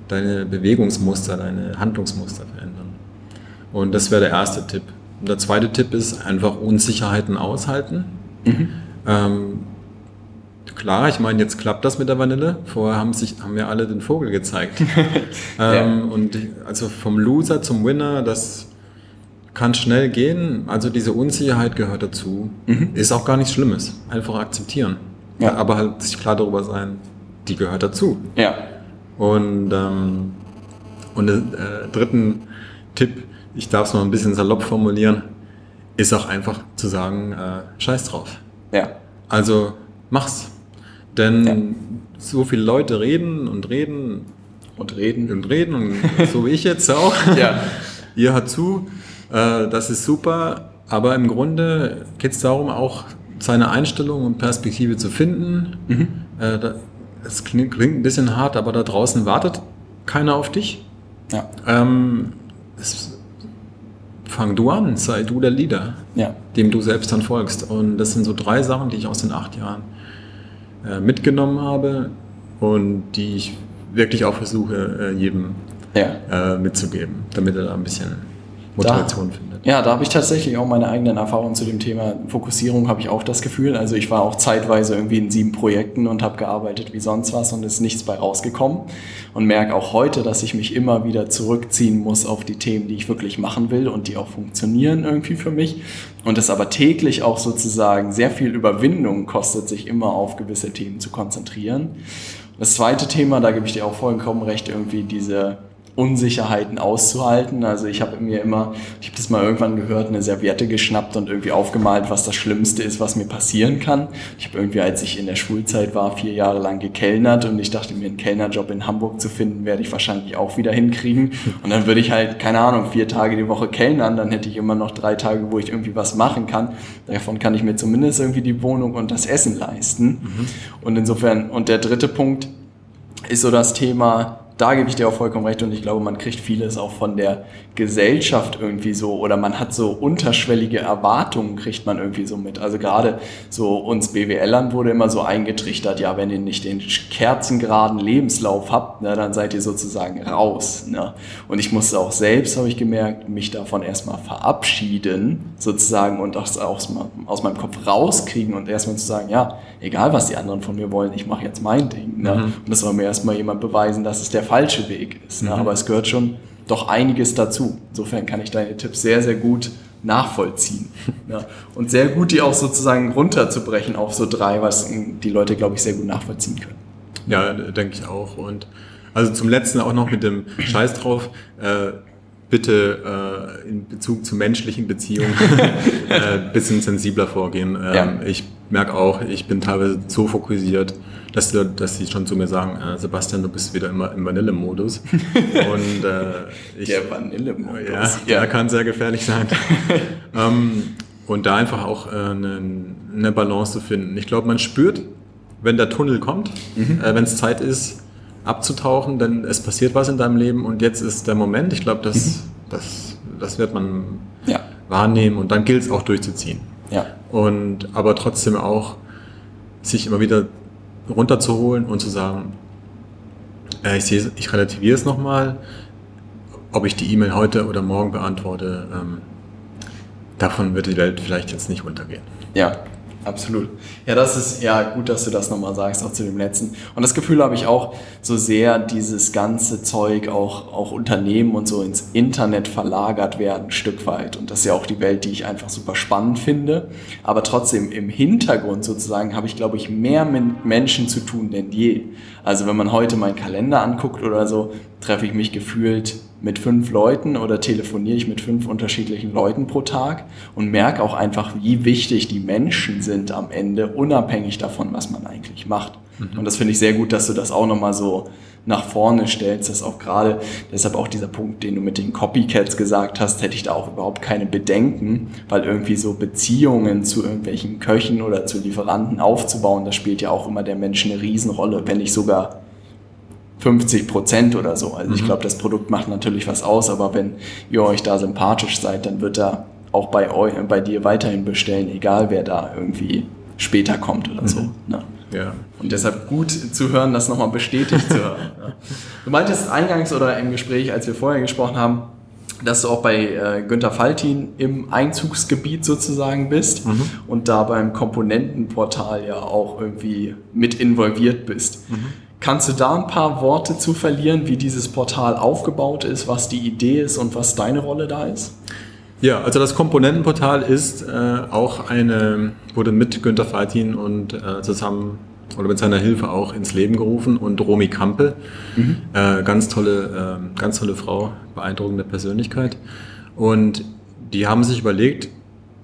deine Bewegungsmuster, deine Handlungsmuster verändern. Und das wäre der erste Tipp. Und der zweite Tipp ist einfach Unsicherheiten aushalten. Mhm. Ähm, klar, ich meine, jetzt klappt das mit der Vanille. Vorher haben, sich, haben wir alle den Vogel gezeigt. ähm, ja. Und also vom Loser zum Winner, das kann schnell gehen. Also diese Unsicherheit gehört dazu. Mhm. Ist auch gar nichts Schlimmes. Einfach akzeptieren. Ja. Aber halt sich klar darüber sein, die gehört dazu. Ja. Und, ähm, und den äh, dritten Tipp, ich darf es mal ein bisschen salopp formulieren, ist auch einfach zu sagen, äh, scheiß drauf. Ja. Also mach's. Denn ja. so viele Leute reden und reden und reden und reden und so wie ich jetzt auch. ja. Ihr hört zu, äh, das ist super, aber im Grunde geht es darum, auch seine Einstellung und Perspektive zu finden. Mhm. Äh, da, es klingt, klingt, ein bisschen hart, aber da draußen wartet keiner auf dich. Ja. Ähm, es, fang du an, sei du der Leader, ja. dem du selbst dann folgst. Und das sind so drei Sachen, die ich aus den acht Jahren äh, mitgenommen habe und die ich wirklich auch versuche, äh, jedem ja. äh, mitzugeben, damit er da ein bisschen Motivation da, findet. Ja, da habe ich tatsächlich auch meine eigenen Erfahrungen zu dem Thema Fokussierung, habe ich auch das Gefühl. Also ich war auch zeitweise irgendwie in sieben Projekten und habe gearbeitet wie sonst was und ist nichts bei rausgekommen. Und merke auch heute, dass ich mich immer wieder zurückziehen muss auf die Themen, die ich wirklich machen will und die auch funktionieren irgendwie für mich. Und es aber täglich auch sozusagen sehr viel Überwindung kostet, sich immer auf gewisse Themen zu konzentrieren. Das zweite Thema, da gebe ich dir auch vollkommen recht, irgendwie diese Unsicherheiten auszuhalten. Also ich habe mir immer, ich habe das mal irgendwann gehört, eine Serviette geschnappt und irgendwie aufgemalt, was das Schlimmste ist, was mir passieren kann. Ich habe irgendwie, als ich in der Schulzeit war, vier Jahre lang gekellnert und ich dachte mir, einen Kellnerjob in Hamburg zu finden, werde ich wahrscheinlich auch wieder hinkriegen. Und dann würde ich halt, keine Ahnung, vier Tage die Woche kellnern, dann hätte ich immer noch drei Tage, wo ich irgendwie was machen kann. Davon kann ich mir zumindest irgendwie die Wohnung und das Essen leisten. Mhm. Und insofern, und der dritte Punkt ist so das Thema, da gebe ich dir auch vollkommen recht und ich glaube, man kriegt vieles auch von der Gesellschaft irgendwie so oder man hat so unterschwellige Erwartungen, kriegt man irgendwie so mit. Also gerade so uns BWLern wurde immer so eingetrichtert, ja, wenn ihr nicht den kerzengeraden Lebenslauf habt, ne, dann seid ihr sozusagen raus. Ne? Und ich musste auch selbst, habe ich gemerkt, mich davon erstmal verabschieden sozusagen und aus, aus, aus meinem Kopf rauskriegen und erstmal zu sagen, ja, egal was die anderen von mir wollen, ich mache jetzt mein Ding. Ne? Mhm. Und das soll mir erstmal jemand beweisen, dass es der falsche Weg ist. Ne? Mhm. Aber es gehört schon doch einiges dazu. Insofern kann ich deine Tipps sehr, sehr gut nachvollziehen. Ja. Und sehr gut, die auch sozusagen runterzubrechen auf so drei, was die Leute, glaube ich, sehr gut nachvollziehen können. Ja, denke ich auch. Und also zum letzten auch noch mit dem Scheiß drauf. Äh, bitte äh, in Bezug zu menschlichen Beziehungen ein äh, bisschen sensibler vorgehen. Ähm, ja. Ich merke auch, ich bin teilweise so fokussiert, dass, dass sie schon zu mir sagen, äh, Sebastian, du bist wieder immer im Vanille-Modus. Und äh, ich, der Vanille-Modus. Ja, ja, der kann sehr gefährlich sein. ähm, und da einfach auch äh, eine, eine Balance zu finden. Ich glaube, man spürt, wenn der Tunnel kommt, mhm. äh, wenn es Zeit ist, abzutauchen, denn es passiert was in deinem Leben und jetzt ist der Moment. Ich glaube, das, mhm. das, das wird man ja. wahrnehmen und dann gilt es auch durchzuziehen. Ja. Und aber trotzdem auch sich immer wieder runterzuholen und zu sagen, äh, ich, sehe, ich relativiere es nochmal, ob ich die E-Mail heute oder morgen beantworte, ähm, davon wird die Welt vielleicht jetzt nicht untergehen. Ja, Absolut. Ja, das ist ja gut, dass du das nochmal sagst, auch zu dem letzten. Und das Gefühl habe ich auch, so sehr dieses ganze Zeug, auch, auch Unternehmen und so ins Internet verlagert werden, ein Stück weit. Und das ist ja auch die Welt, die ich einfach super spannend finde. Aber trotzdem im Hintergrund sozusagen habe ich, glaube ich, mehr mit Menschen zu tun denn je. Also wenn man heute meinen Kalender anguckt oder so, treffe ich mich gefühlt mit fünf Leuten oder telefoniere ich mit fünf unterschiedlichen Leuten pro Tag und merke auch einfach, wie wichtig die Menschen sind am Ende, unabhängig davon, was man eigentlich macht. Mhm. Und das finde ich sehr gut, dass du das auch nochmal so nach vorne stellst, dass auch gerade, deshalb auch dieser Punkt, den du mit den Copycats gesagt hast, hätte ich da auch überhaupt keine Bedenken, weil irgendwie so Beziehungen zu irgendwelchen Köchen oder zu Lieferanten aufzubauen, das spielt ja auch immer der Mensch eine Riesenrolle, wenn nicht sogar 50 Prozent oder so. Also mhm. ich glaube, das Produkt macht natürlich was aus, aber wenn ihr euch da sympathisch seid, dann wird er auch bei, euch, bei dir weiterhin bestellen, egal wer da irgendwie später kommt oder mhm. so. Ne? Ja. Und deshalb gut zu hören, das nochmal bestätigt zu hören. Ja. Du meintest eingangs oder im Gespräch, als wir vorher gesprochen haben, dass du auch bei äh, Günter Faltin im Einzugsgebiet sozusagen bist mhm. und da beim Komponentenportal ja auch irgendwie mit involviert bist. Mhm. Kannst du da ein paar Worte zu verlieren, wie dieses Portal aufgebaut ist, was die Idee ist und was deine Rolle da ist? Ja, also das Komponentenportal ist äh, auch eine, wurde mit Günter Faltin und äh, zusammen oder mit seiner Hilfe auch ins Leben gerufen und Romy Kampel, mhm. äh, ganz tolle, äh, ganz tolle Frau, beeindruckende Persönlichkeit. Und die haben sich überlegt,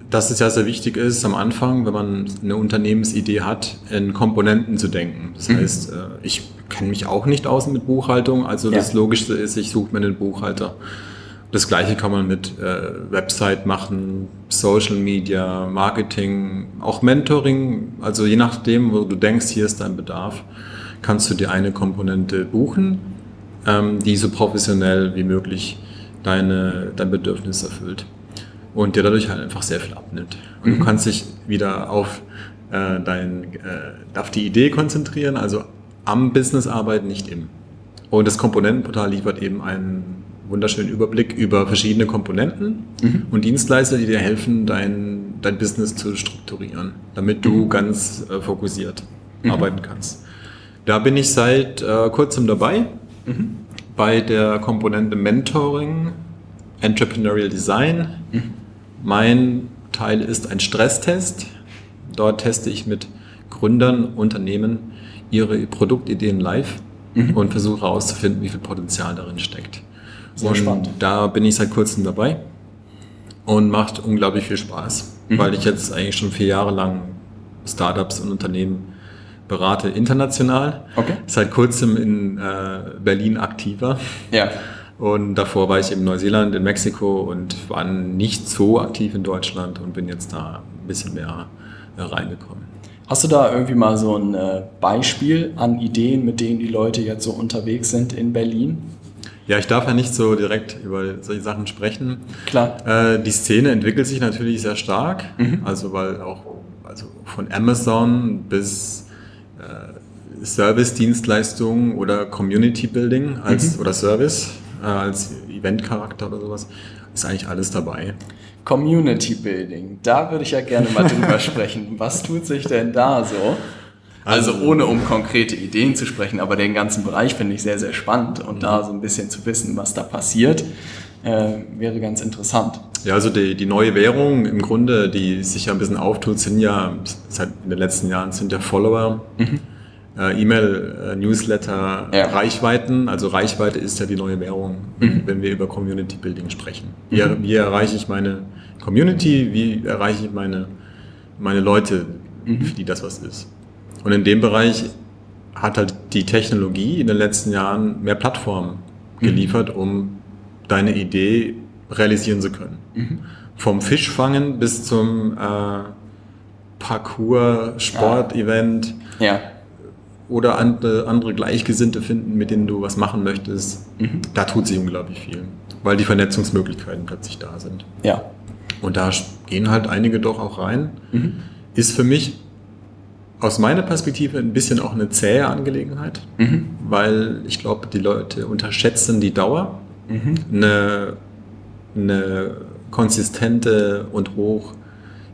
dass es ja sehr wichtig ist, am Anfang, wenn man eine Unternehmensidee hat, in Komponenten zu denken. Das mhm. heißt, äh, ich kenne mich auch nicht aus mit Buchhaltung, also ja. das Logischste ist, ich suche mir einen Buchhalter. Das gleiche kann man mit äh, Website machen, Social Media, Marketing, auch Mentoring. Also je nachdem, wo du denkst, hier ist dein Bedarf, kannst du dir eine Komponente buchen, ähm, die so professionell wie möglich deine, dein Bedürfnis erfüllt und dir dadurch halt einfach sehr viel abnimmt. Und mhm. du kannst dich wieder auf, äh, dein, äh, auf die Idee konzentrieren, also am Business arbeiten, nicht im. Und das Komponentenportal liefert eben einen wunderschönen Überblick über verschiedene Komponenten mhm. und Dienstleister, die dir helfen, dein, dein Business zu strukturieren, damit du mhm. ganz äh, fokussiert mhm. arbeiten kannst. Da bin ich seit äh, kurzem dabei mhm. bei der Komponente Mentoring, Entrepreneurial Design. Mhm. Mein Teil ist ein Stresstest. Dort teste ich mit Gründern, Unternehmen ihre Produktideen live mhm. und versuche herauszufinden, wie viel Potenzial darin steckt. Sehr und spannend. Da bin ich seit kurzem dabei und macht unglaublich viel Spaß, mhm. weil ich jetzt eigentlich schon vier Jahre lang Startups und Unternehmen berate international. Okay. Seit kurzem in äh, Berlin aktiver. Ja. Und davor war ich in Neuseeland, in Mexiko und war nicht so aktiv in Deutschland und bin jetzt da ein bisschen mehr äh, reingekommen. Hast du da irgendwie mal so ein äh, Beispiel an Ideen, mit denen die Leute jetzt so unterwegs sind in Berlin? Ja, ich darf ja nicht so direkt über solche Sachen sprechen. Klar. Äh, die Szene entwickelt sich natürlich sehr stark. Mhm. Also, weil auch also von Amazon bis äh, Service-Dienstleistungen oder Community Building als, mhm. oder Service äh, als Event-Charakter oder sowas, ist eigentlich alles dabei. Community Building, da würde ich ja gerne mal drüber sprechen. Was tut sich denn da so? Also ohne um konkrete Ideen zu sprechen, aber den ganzen Bereich finde ich sehr, sehr spannend und mhm. da so ein bisschen zu wissen, was da passiert, äh, wäre ganz interessant. Ja, also die, die neue Währung im Grunde, die sich ja ein bisschen auftut, sind ja seit in den letzten Jahren sind ja Follower, mhm. Äh, E-Mail, äh, Newsletter, ja. Reichweiten. Also Reichweite ist ja die neue Währung, mhm. wenn wir über Community Building sprechen. Wie, mhm. wie erreiche ich meine Community? Wie erreiche ich meine, meine Leute, mhm. für die das was ist? Und in dem Bereich hat halt die Technologie in den letzten Jahren mehr Plattformen mhm. geliefert, um deine Idee realisieren zu können. Mhm. Vom Fischfangen bis zum äh, Parcours, Sportevent. Ja. ja. Oder andere, andere Gleichgesinnte finden, mit denen du was machen möchtest. Mhm. Da tut sich unglaublich viel, weil die Vernetzungsmöglichkeiten plötzlich da sind. Ja. Und da gehen halt einige doch auch rein. Mhm. Ist für mich aus meiner Perspektive ein bisschen auch eine zähe Angelegenheit, mhm. weil ich glaube, die Leute unterschätzen die Dauer. Mhm. Eine, eine konsistente und hoch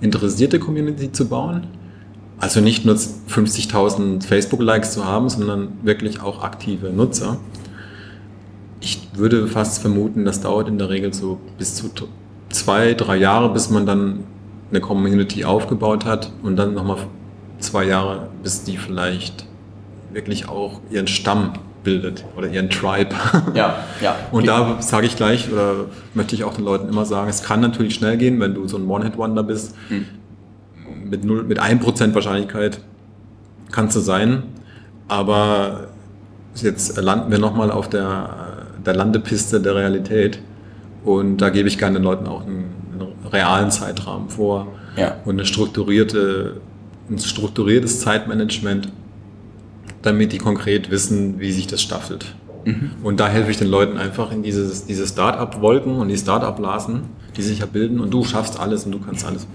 interessierte Community zu bauen. Also nicht nur 50.000 Facebook-Likes zu haben, sondern wirklich auch aktive Nutzer. Ich würde fast vermuten, das dauert in der Regel so bis zu zwei, drei Jahre, bis man dann eine Community aufgebaut hat und dann nochmal zwei Jahre, bis die vielleicht wirklich auch ihren Stamm bildet oder ihren Tribe. Ja, ja. Und da sage ich gleich, oder möchte ich auch den Leuten immer sagen, es kann natürlich schnell gehen, wenn du so ein One-Hit-Wonder bist. Hm. Mit, 0, mit 1% Wahrscheinlichkeit kannst du sein. Aber jetzt landen wir nochmal auf der, der Landepiste der Realität. Und da gebe ich gerne den Leuten auch einen, einen realen Zeitrahmen vor ja. und eine strukturierte, ein strukturiertes Zeitmanagement, damit die konkret wissen, wie sich das staffelt. Mhm. Und da helfe ich den Leuten einfach in dieses, diese Start-up-Wolken und die Start-up-Blasen, die sich ja bilden und du schaffst alles und du kannst alles.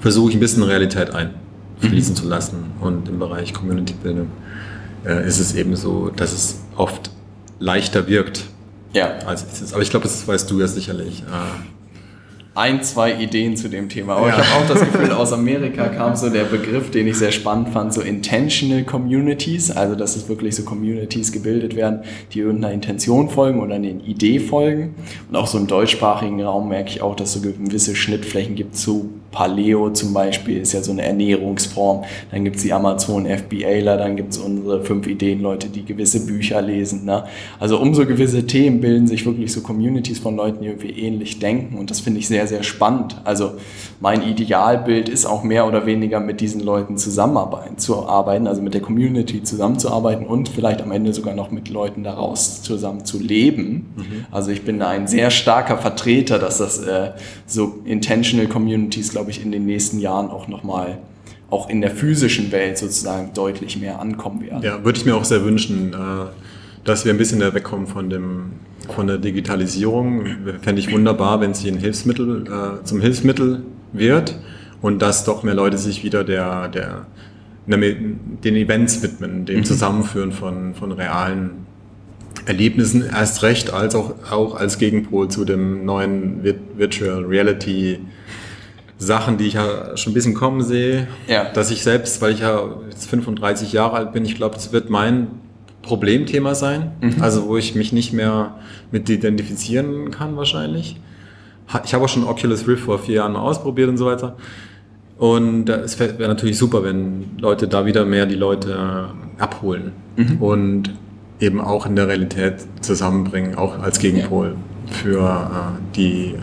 Versuche ich ein bisschen Realität einfließen mhm. zu lassen. Und im Bereich Community-Bildung äh, ist es eben so, dass es oft leichter wirkt. Ja. Als es ist. Aber ich glaube, das weißt du ja sicherlich. Äh, ein, zwei Ideen zu dem Thema. Aber ja. ich habe auch das Gefühl, aus Amerika kam so der Begriff, den ich sehr spannend fand, so Intentional Communities. Also, dass es wirklich so Communities gebildet werden, die irgendeiner Intention folgen oder einer Idee folgen. Und auch so im deutschsprachigen Raum merke ich auch, dass es so gewisse Schnittflächen gibt zu Paleo zum Beispiel, ist ja so eine Ernährungsform. Dann gibt es die Amazon FBAler, dann gibt es unsere fünf Ideen-Leute, die gewisse Bücher lesen. Ne? Also um so gewisse Themen bilden sich wirklich so Communities von Leuten, die irgendwie ähnlich denken. Und das finde ich sehr, sehr spannend. Also mein Idealbild ist auch mehr oder weniger mit diesen Leuten zusammenarbeiten, zu arbeiten, also mit der Community zusammenzuarbeiten und vielleicht am Ende sogar noch mit Leuten daraus zusammen zu leben. Mhm. Also ich bin ein sehr starker Vertreter, dass das äh, so Intentional Communities, glaube ich, in den nächsten Jahren auch nochmal auch in der physischen Welt sozusagen deutlich mehr ankommen werden. Ja, würde ich mir auch sehr wünschen, äh, dass wir ein bisschen wegkommen von dem von der Digitalisierung. Fände ich wunderbar, wenn sie ein Hilfsmittel äh, zum Hilfsmittel wird und dass doch mehr Leute sich wieder der, der, der den Events widmen, dem mhm. Zusammenführen von, von realen Erlebnissen, erst recht als auch, auch als Gegenpol zu dem neuen Virtual Reality Sachen, die ich ja schon ein bisschen kommen sehe, ja. dass ich selbst, weil ich ja jetzt 35 Jahre alt bin, ich glaube, das wird mein Problemthema sein, mhm. also wo ich mich nicht mehr mit identifizieren kann wahrscheinlich. Ich habe auch schon Oculus Rift vor vier Jahren mal ausprobiert und so weiter. Und es wäre natürlich super, wenn Leute da wieder mehr die Leute abholen mhm. und eben auch in der Realität zusammenbringen, auch als Gegenpol für äh, die,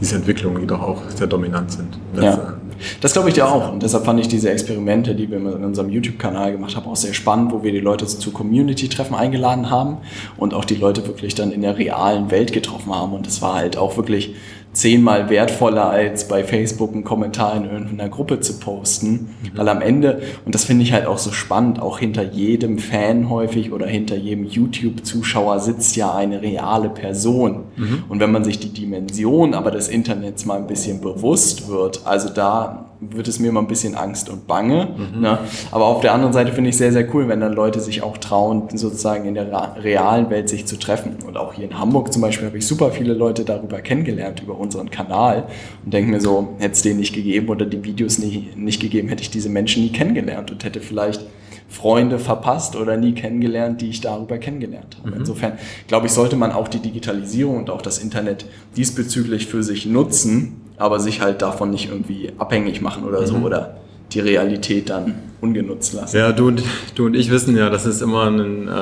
diese Entwicklungen, die doch auch sehr dominant sind. Das, ja. Äh, das glaube ich dir auch. Und deshalb fand ich diese Experimente, die wir in unserem YouTube-Kanal gemacht haben, auch sehr spannend, wo wir die Leute zu Community-Treffen eingeladen haben und auch die Leute wirklich dann in der realen Welt getroffen haben. Und es war halt auch wirklich zehnmal wertvoller als bei Facebook einen Kommentar in irgendeiner Gruppe zu posten. Mhm. Weil am Ende, und das finde ich halt auch so spannend, auch hinter jedem Fan häufig oder hinter jedem YouTube-Zuschauer sitzt ja eine reale Person. Mhm. Und wenn man sich die Dimension aber des Internets mal ein bisschen bewusst wird, also da wird es mir immer ein bisschen Angst und Bange. Mhm. Ne? Aber auf der anderen Seite finde ich sehr, sehr cool, wenn dann Leute sich auch trauen, sozusagen in der realen Welt sich zu treffen. Und auch hier in Hamburg zum Beispiel habe ich super viele Leute darüber kennengelernt, über unseren Kanal. Und denke mir so, hätte es den nicht gegeben oder die Videos nicht, nicht gegeben, hätte ich diese Menschen nie kennengelernt und hätte vielleicht Freunde verpasst oder nie kennengelernt, die ich darüber kennengelernt habe. Mhm. Insofern glaube ich, sollte man auch die Digitalisierung und auch das Internet diesbezüglich für sich nutzen, aber sich halt davon nicht irgendwie abhängig machen oder so mhm. oder die Realität dann ungenutzt lassen. Ja, du und, du und ich wissen ja, dass es immer ein äh,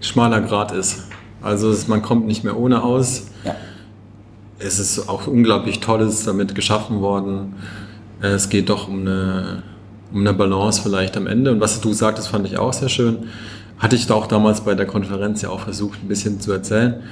schmaler Grad ist. Also es, man kommt nicht mehr ohne aus. Ja. Es ist auch unglaublich Tolles damit geschaffen worden. Es geht doch um eine, um eine Balance vielleicht am Ende. Und was du sagtest, fand ich auch sehr schön. Hatte ich da auch damals bei der Konferenz ja auch versucht, ein bisschen zu erzählen.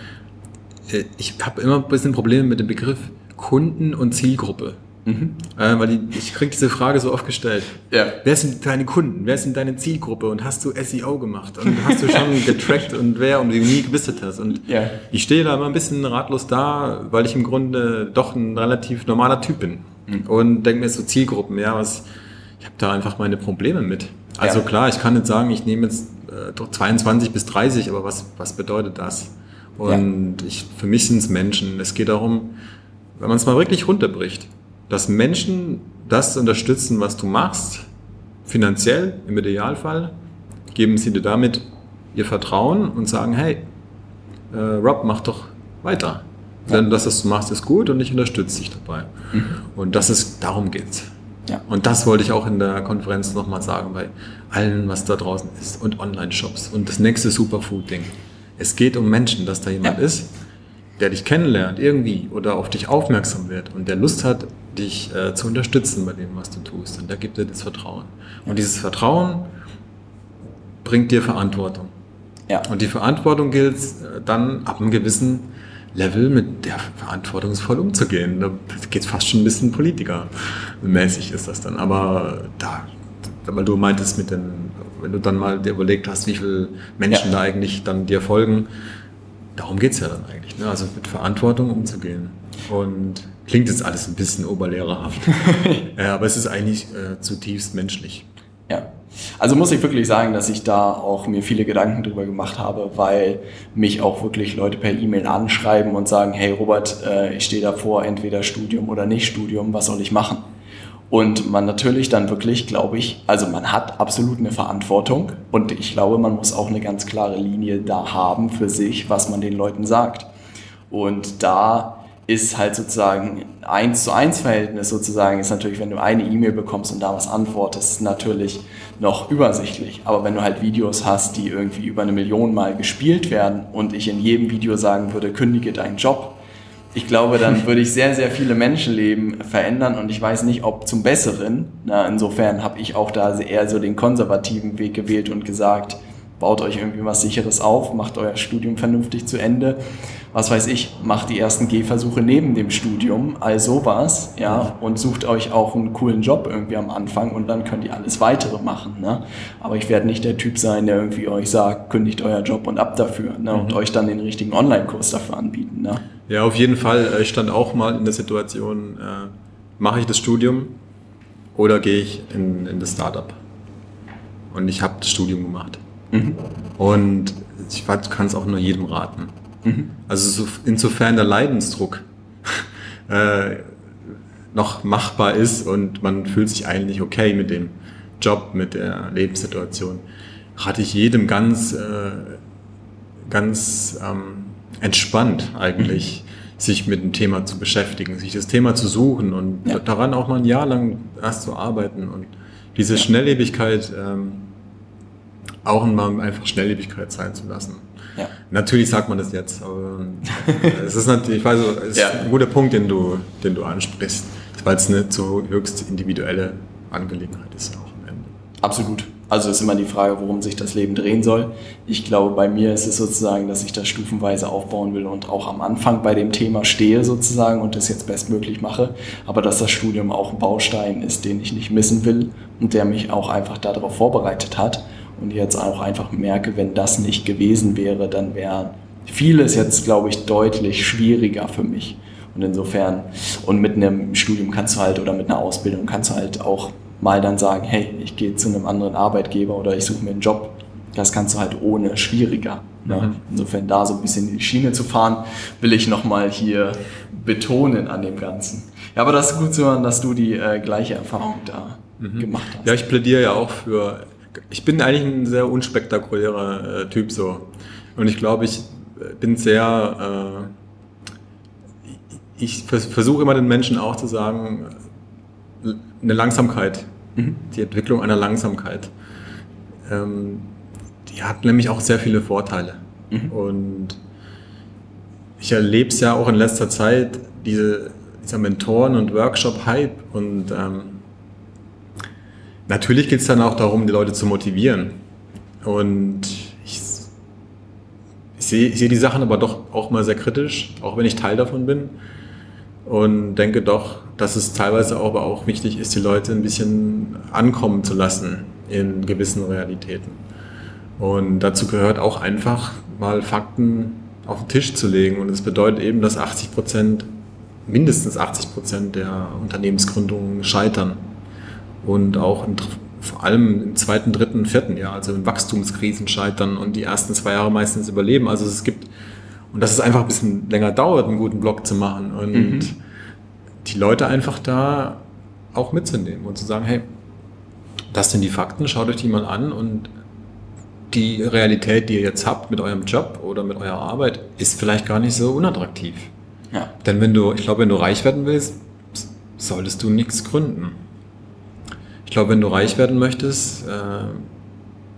Äh, ich habe immer ein bisschen Probleme mit dem Begriff Kunden und Zielgruppe. Mhm. Äh, weil die, ich kriege diese Frage so oft gestellt. Ja. Wer sind deine Kunden? Wer sind deine Zielgruppe? Und hast du SEO gemacht? Und hast du schon getrackt und wer und Unique Visitors? Und ja. ich stehe da immer ein bisschen ratlos da, weil ich im Grunde doch ein relativ normaler Typ bin. Mhm. Und denke mir so Zielgruppen, ja, was, ich habe da einfach meine Probleme mit. Also ja. klar, ich kann nicht sagen, ich nehme jetzt äh, 22 bis 30, aber was, was bedeutet das? Und ich, für mich sind es Menschen. Es geht darum, wenn man es mal wirklich runterbricht, dass Menschen das unterstützen, was du machst, finanziell im Idealfall, geben sie dir damit ihr Vertrauen und sagen, hey, äh, Rob, mach doch weiter. Ja. Denn das, was du machst, ist gut und ich unterstütze dich dabei. Mhm. Und das ist, darum geht's. Ja. Und das wollte ich auch in der Konferenz nochmal sagen, bei allen, was da draußen ist und Online-Shops und das nächste Superfood-Ding. Es geht um Menschen, dass da jemand ja. ist, der dich kennenlernt irgendwie oder auf dich aufmerksam wird und der Lust hat, dich äh, zu unterstützen bei dem, was du tust. Und der gibt dir das Vertrauen. Und dieses Vertrauen bringt dir Verantwortung. Ja. Und die Verantwortung gilt äh, dann ab einem gewissen Level mit der verantwortungsvoll umzugehen. Da geht es fast schon ein bisschen politikermäßig ist das dann. Aber da, weil du meintest mit den, wenn du dann mal dir überlegt hast, wie viele Menschen ja. da eigentlich dann dir folgen, darum geht es ja dann eigentlich. Ne? Also mit Verantwortung umzugehen. Und klingt jetzt alles ein bisschen oberlehrerhaft. ja, aber es ist eigentlich äh, zutiefst menschlich. Ja. Also muss ich wirklich sagen, dass ich da auch mir viele Gedanken drüber gemacht habe, weil mich auch wirklich Leute per E-Mail anschreiben und sagen, hey Robert, äh, ich stehe davor, entweder Studium oder nicht Studium, was soll ich machen? Und man natürlich dann wirklich, glaube ich, also man hat absolut eine Verantwortung und ich glaube, man muss auch eine ganz klare Linie da haben für sich, was man den Leuten sagt. Und da ist halt sozusagen eins zu eins Verhältnis sozusagen ist natürlich, wenn du eine E-Mail bekommst und da was antwortest, natürlich noch übersichtlich. Aber wenn du halt Videos hast, die irgendwie über eine Million Mal gespielt werden und ich in jedem Video sagen würde, kündige deinen Job, ich glaube, dann würde ich sehr, sehr viele Menschenleben verändern und ich weiß nicht, ob zum Besseren. Na, insofern habe ich auch da eher so den konservativen Weg gewählt und gesagt, baut euch irgendwie was Sicheres auf, macht euer Studium vernünftig zu Ende was weiß ich, macht die ersten Gehversuche neben dem Studium, all sowas, ja, und sucht euch auch einen coolen Job irgendwie am Anfang und dann könnt ihr alles weitere machen, ne? Aber ich werde nicht der Typ sein, der irgendwie euch sagt, kündigt euer Job und ab dafür, ne? Und mhm. euch dann den richtigen Online-Kurs dafür anbieten, ne? Ja, auf jeden Fall. Ich stand auch mal in der Situation, äh, mache ich das Studium oder gehe ich in, in das Startup? Und ich habe das Studium gemacht. Mhm. Und ich kann es auch nur jedem raten. Mhm. Also insofern der Leidensdruck äh, noch machbar ist und man fühlt sich eigentlich okay mit dem Job, mit der Lebenssituation, rate ich jedem ganz, äh, ganz ähm, entspannt eigentlich, mhm. sich mit dem Thema zu beschäftigen, sich das Thema zu suchen und ja. daran auch mal ein Jahr lang erst zu arbeiten und diese ja. Schnelllebigkeit ähm, auch mal einfach Schnelllebigkeit sein zu lassen. Ja. Natürlich sagt man das jetzt, aber es ist natürlich, ich weiß, es ist ein guter Punkt, den du, den du ansprichst, weil es eine so höchst individuelle Angelegenheit ist auch am Ende. Absolut. Also ist immer die Frage, worum sich das Leben drehen soll. Ich glaube, bei mir ist es sozusagen, dass ich das stufenweise aufbauen will und auch am Anfang bei dem Thema stehe sozusagen und das jetzt bestmöglich mache. Aber dass das Studium auch ein Baustein ist, den ich nicht missen will und der mich auch einfach darauf vorbereitet hat und jetzt auch einfach merke, wenn das nicht gewesen wäre, dann wäre vieles jetzt, glaube ich, deutlich schwieriger für mich. Und insofern, und mit einem Studium kannst du halt oder mit einer Ausbildung kannst du halt auch mal dann sagen, hey, ich gehe zu einem anderen Arbeitgeber oder ich suche mir einen Job. Das kannst du halt ohne schwieriger. Ne? Mhm. Insofern da so ein bisschen in die Schiene zu fahren, will ich nochmal hier betonen an dem Ganzen. Ja, aber das ist gut zu hören, dass du die äh, gleiche Erfahrung da mhm. gemacht hast. Ja, ich plädiere ja auch für ich bin eigentlich ein sehr unspektakulärer äh, Typ so. Und ich glaube, ich äh, bin sehr, äh, ich versuche immer den Menschen auch zu sagen, eine Langsamkeit, mhm. die Entwicklung einer Langsamkeit. Ähm, die hat nämlich auch sehr viele Vorteile. Mhm. Und ich erlebe es ja auch in letzter Zeit, diese, dieser Mentoren- und Workshop-Hype und ähm, Natürlich geht es dann auch darum, die Leute zu motivieren. Und ich, ich sehe seh die Sachen aber doch auch mal sehr kritisch, auch wenn ich Teil davon bin. Und denke doch, dass es teilweise aber auch wichtig ist, die Leute ein bisschen ankommen zu lassen in gewissen Realitäten. Und dazu gehört auch einfach mal Fakten auf den Tisch zu legen. Und es bedeutet eben, dass 80 Prozent, mindestens 80 Prozent der Unternehmensgründungen scheitern und auch im, vor allem im zweiten, dritten, vierten Jahr, also in Wachstumskrisen scheitern und die ersten zwei Jahre meistens überleben. Also es gibt, und dass es einfach ein bisschen länger dauert, einen guten Blog zu machen und mhm. die Leute einfach da auch mitzunehmen und zu sagen, hey, das sind die Fakten, schaut euch die mal an und die Realität, die ihr jetzt habt mit eurem Job oder mit eurer Arbeit, ist vielleicht gar nicht so unattraktiv. Ja. Denn wenn du, ich glaube, wenn du reich werden willst, solltest du nichts gründen. ich glaube, wenn du reich werden möchtest, äh,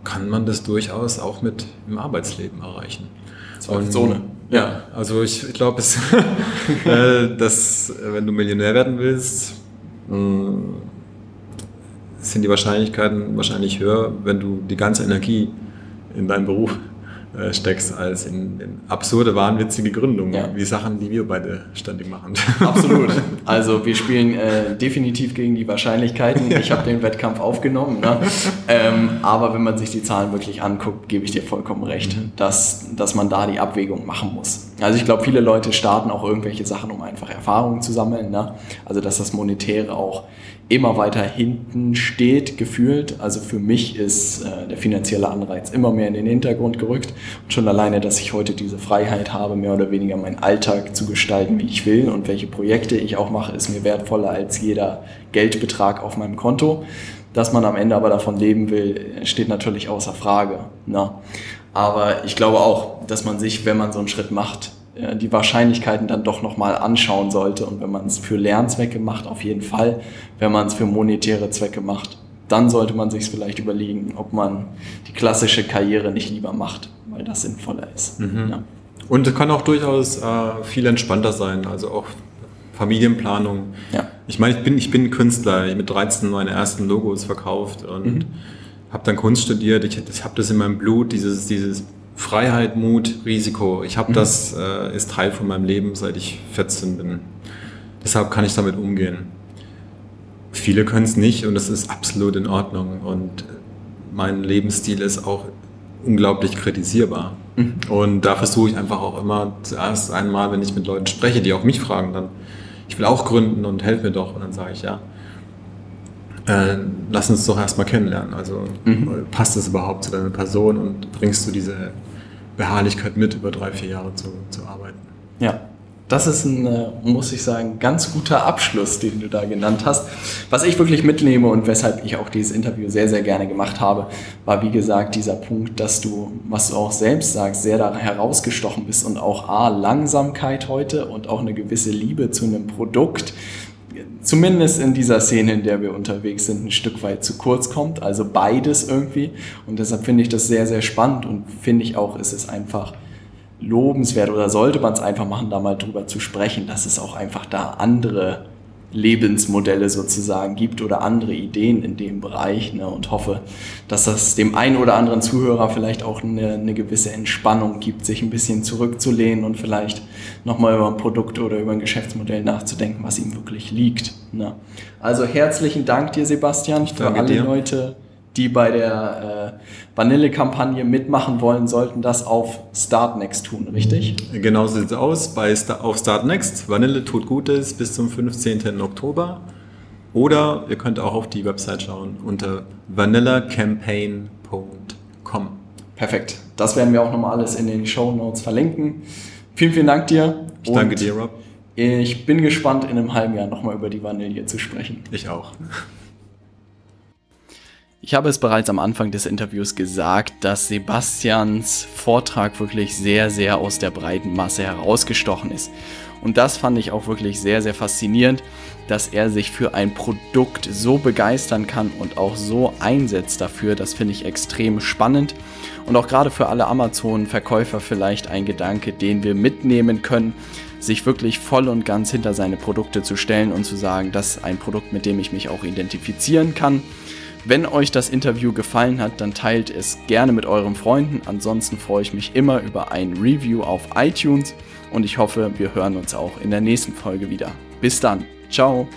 kann man das durchaus auch mit im Arbeitsleben erreichen. Zweifelsohne. Ja, also ich, ich glaube, äh, dass wenn du Millionär werden willst, sind die Wahrscheinlichkeiten wahrscheinlich höher, wenn du die ganze Energie in deinen Beruf äh, steckst, als in, in, absurde, wahnwitzige Gründungen, ja. wie Sachen, die wir beide ständig machen. Absolut. Also wir spielen äh, definitiv gegen die Wahrscheinlichkeiten. Ich habe den Wettkampf aufgenommen. Ne? Ähm, aber wenn man sich die Zahlen wirklich anguckt, gebe ich dir vollkommen recht, mhm. dass, dass man da die Abwägung machen muss. Also ich glaube, viele Leute starten auch irgendwelche Sachen, um einfach Erfahrungen zu sammeln. Ne? Also dass das Monetäre auch immer weiter hinten steht, gefühlt. Also für mich ist äh, der finanzielle Anreiz immer mehr in den Hintergrund gerückt. Und schon alleine, dass ich heute diese Freiheit habe, mehr oder weniger meinen Alltag zu gestalten, wie ich will und welche Projekte ich auch mache, ist mir wertvoller als jeder Geldbetrag auf meinem Konto. Dass man am Ende aber davon leben will, steht natürlich außer Frage. Ne? Aber ich glaube auch, dass man sich, wenn man so einen Schritt macht, die Wahrscheinlichkeiten dann doch nochmal anschauen sollte. Und wenn man es für Lernzwecke macht, auf jeden Fall. Wenn man es für monetäre Zwecke macht, dann sollte man sich vielleicht überlegen, ob man die klassische Karriere nicht lieber macht, weil das sinnvoller ist. Mhm. Ja. Und es kann auch durchaus äh, viel entspannter sein, also auch Familienplanung. Ja. Ich meine, ich bin, ich bin Künstler, ich mit 13 meine ersten Logos verkauft und mhm. habe dann Kunst studiert. Ich, ich habe das in meinem Blut, dieses, dieses Freiheit, Mut, Risiko. Ich habe mhm. das, äh, ist Teil von meinem Leben, seit ich 14 bin. Deshalb kann ich damit umgehen. Viele können es nicht und es ist absolut in Ordnung. Und mein Lebensstil ist auch unglaublich kritisierbar. Mhm. Und da versuche ich einfach auch immer zuerst einmal, wenn ich mit Leuten spreche, die auch mich fragen, dann, ich will auch gründen und helf mir doch. Und dann sage ich, ja, äh, lass uns doch erstmal kennenlernen. Also mhm. passt es überhaupt zu deiner Person und bringst du diese Beharrlichkeit mit, über drei, vier Jahre zu, zu arbeiten. Ja, das ist ein, äh, muss ich sagen, ganz guter Abschluss, den du da genannt hast. Was ich wirklich mitnehme und weshalb ich auch dieses Interview sehr, sehr gerne gemacht habe, war wie gesagt dieser Punkt, dass du, was du auch selbst sagst, sehr da herausgestochen bist und auch A, Langsamkeit heute und auch eine gewisse Liebe zu einem Produkt, zumindest in dieser Szene, in der wir unterwegs sind, ein Stück weit zu kurz kommt. Also beides irgendwie. Und deshalb finde ich das sehr, sehr spannend und finde ich auch, ist es einfach lobenswert oder sollte man es einfach machen, da mal drüber zu sprechen, dass es auch einfach da andere Lebensmodelle sozusagen gibt oder andere Ideen in dem Bereich ne, und hoffe, dass das dem einen oder anderen Zuhörer vielleicht auch eine, eine gewisse Entspannung gibt, sich ein bisschen zurückzulehnen und vielleicht nochmal über ein Produkt oder über ein Geschäftsmodell nachzudenken, was ihm wirklich liegt. Ne. Also herzlichen Dank dir, Sebastian, für alle dir. Leute, die bei der äh, Vanille-Kampagne mitmachen wollen, sollten das auf Startnext tun, richtig? Genau so sieht es aus. Bei Star auf Startnext, Vanille tut Gutes bis zum 15. Oktober. Oder ihr könnt auch auf die Website schauen unter vanillacampaign.com. Perfekt. Das werden wir auch nochmal alles in den Show Notes verlinken. Vielen, vielen Dank dir. Ich danke dir, Rob. Ich bin gespannt, in einem halben Jahr nochmal über die Vanille zu sprechen. Ich auch. Ich habe es bereits am Anfang des Interviews gesagt, dass Sebastians Vortrag wirklich sehr, sehr aus der breiten Masse herausgestochen ist. Und das fand ich auch wirklich sehr, sehr faszinierend, dass er sich für ein Produkt so begeistern kann und auch so einsetzt dafür. Das finde ich extrem spannend. Und auch gerade für alle Amazon-Verkäufer vielleicht ein Gedanke, den wir mitnehmen können, sich wirklich voll und ganz hinter seine Produkte zu stellen und zu sagen, das ist ein Produkt, mit dem ich mich auch identifizieren kann wenn euch das Interview gefallen hat, dann teilt es gerne mit euren Freunden. Ansonsten freue ich mich immer über ein Review auf iTunes und ich hoffe, wir hören uns auch in der nächsten Folge wieder. Bis dann. Ciao.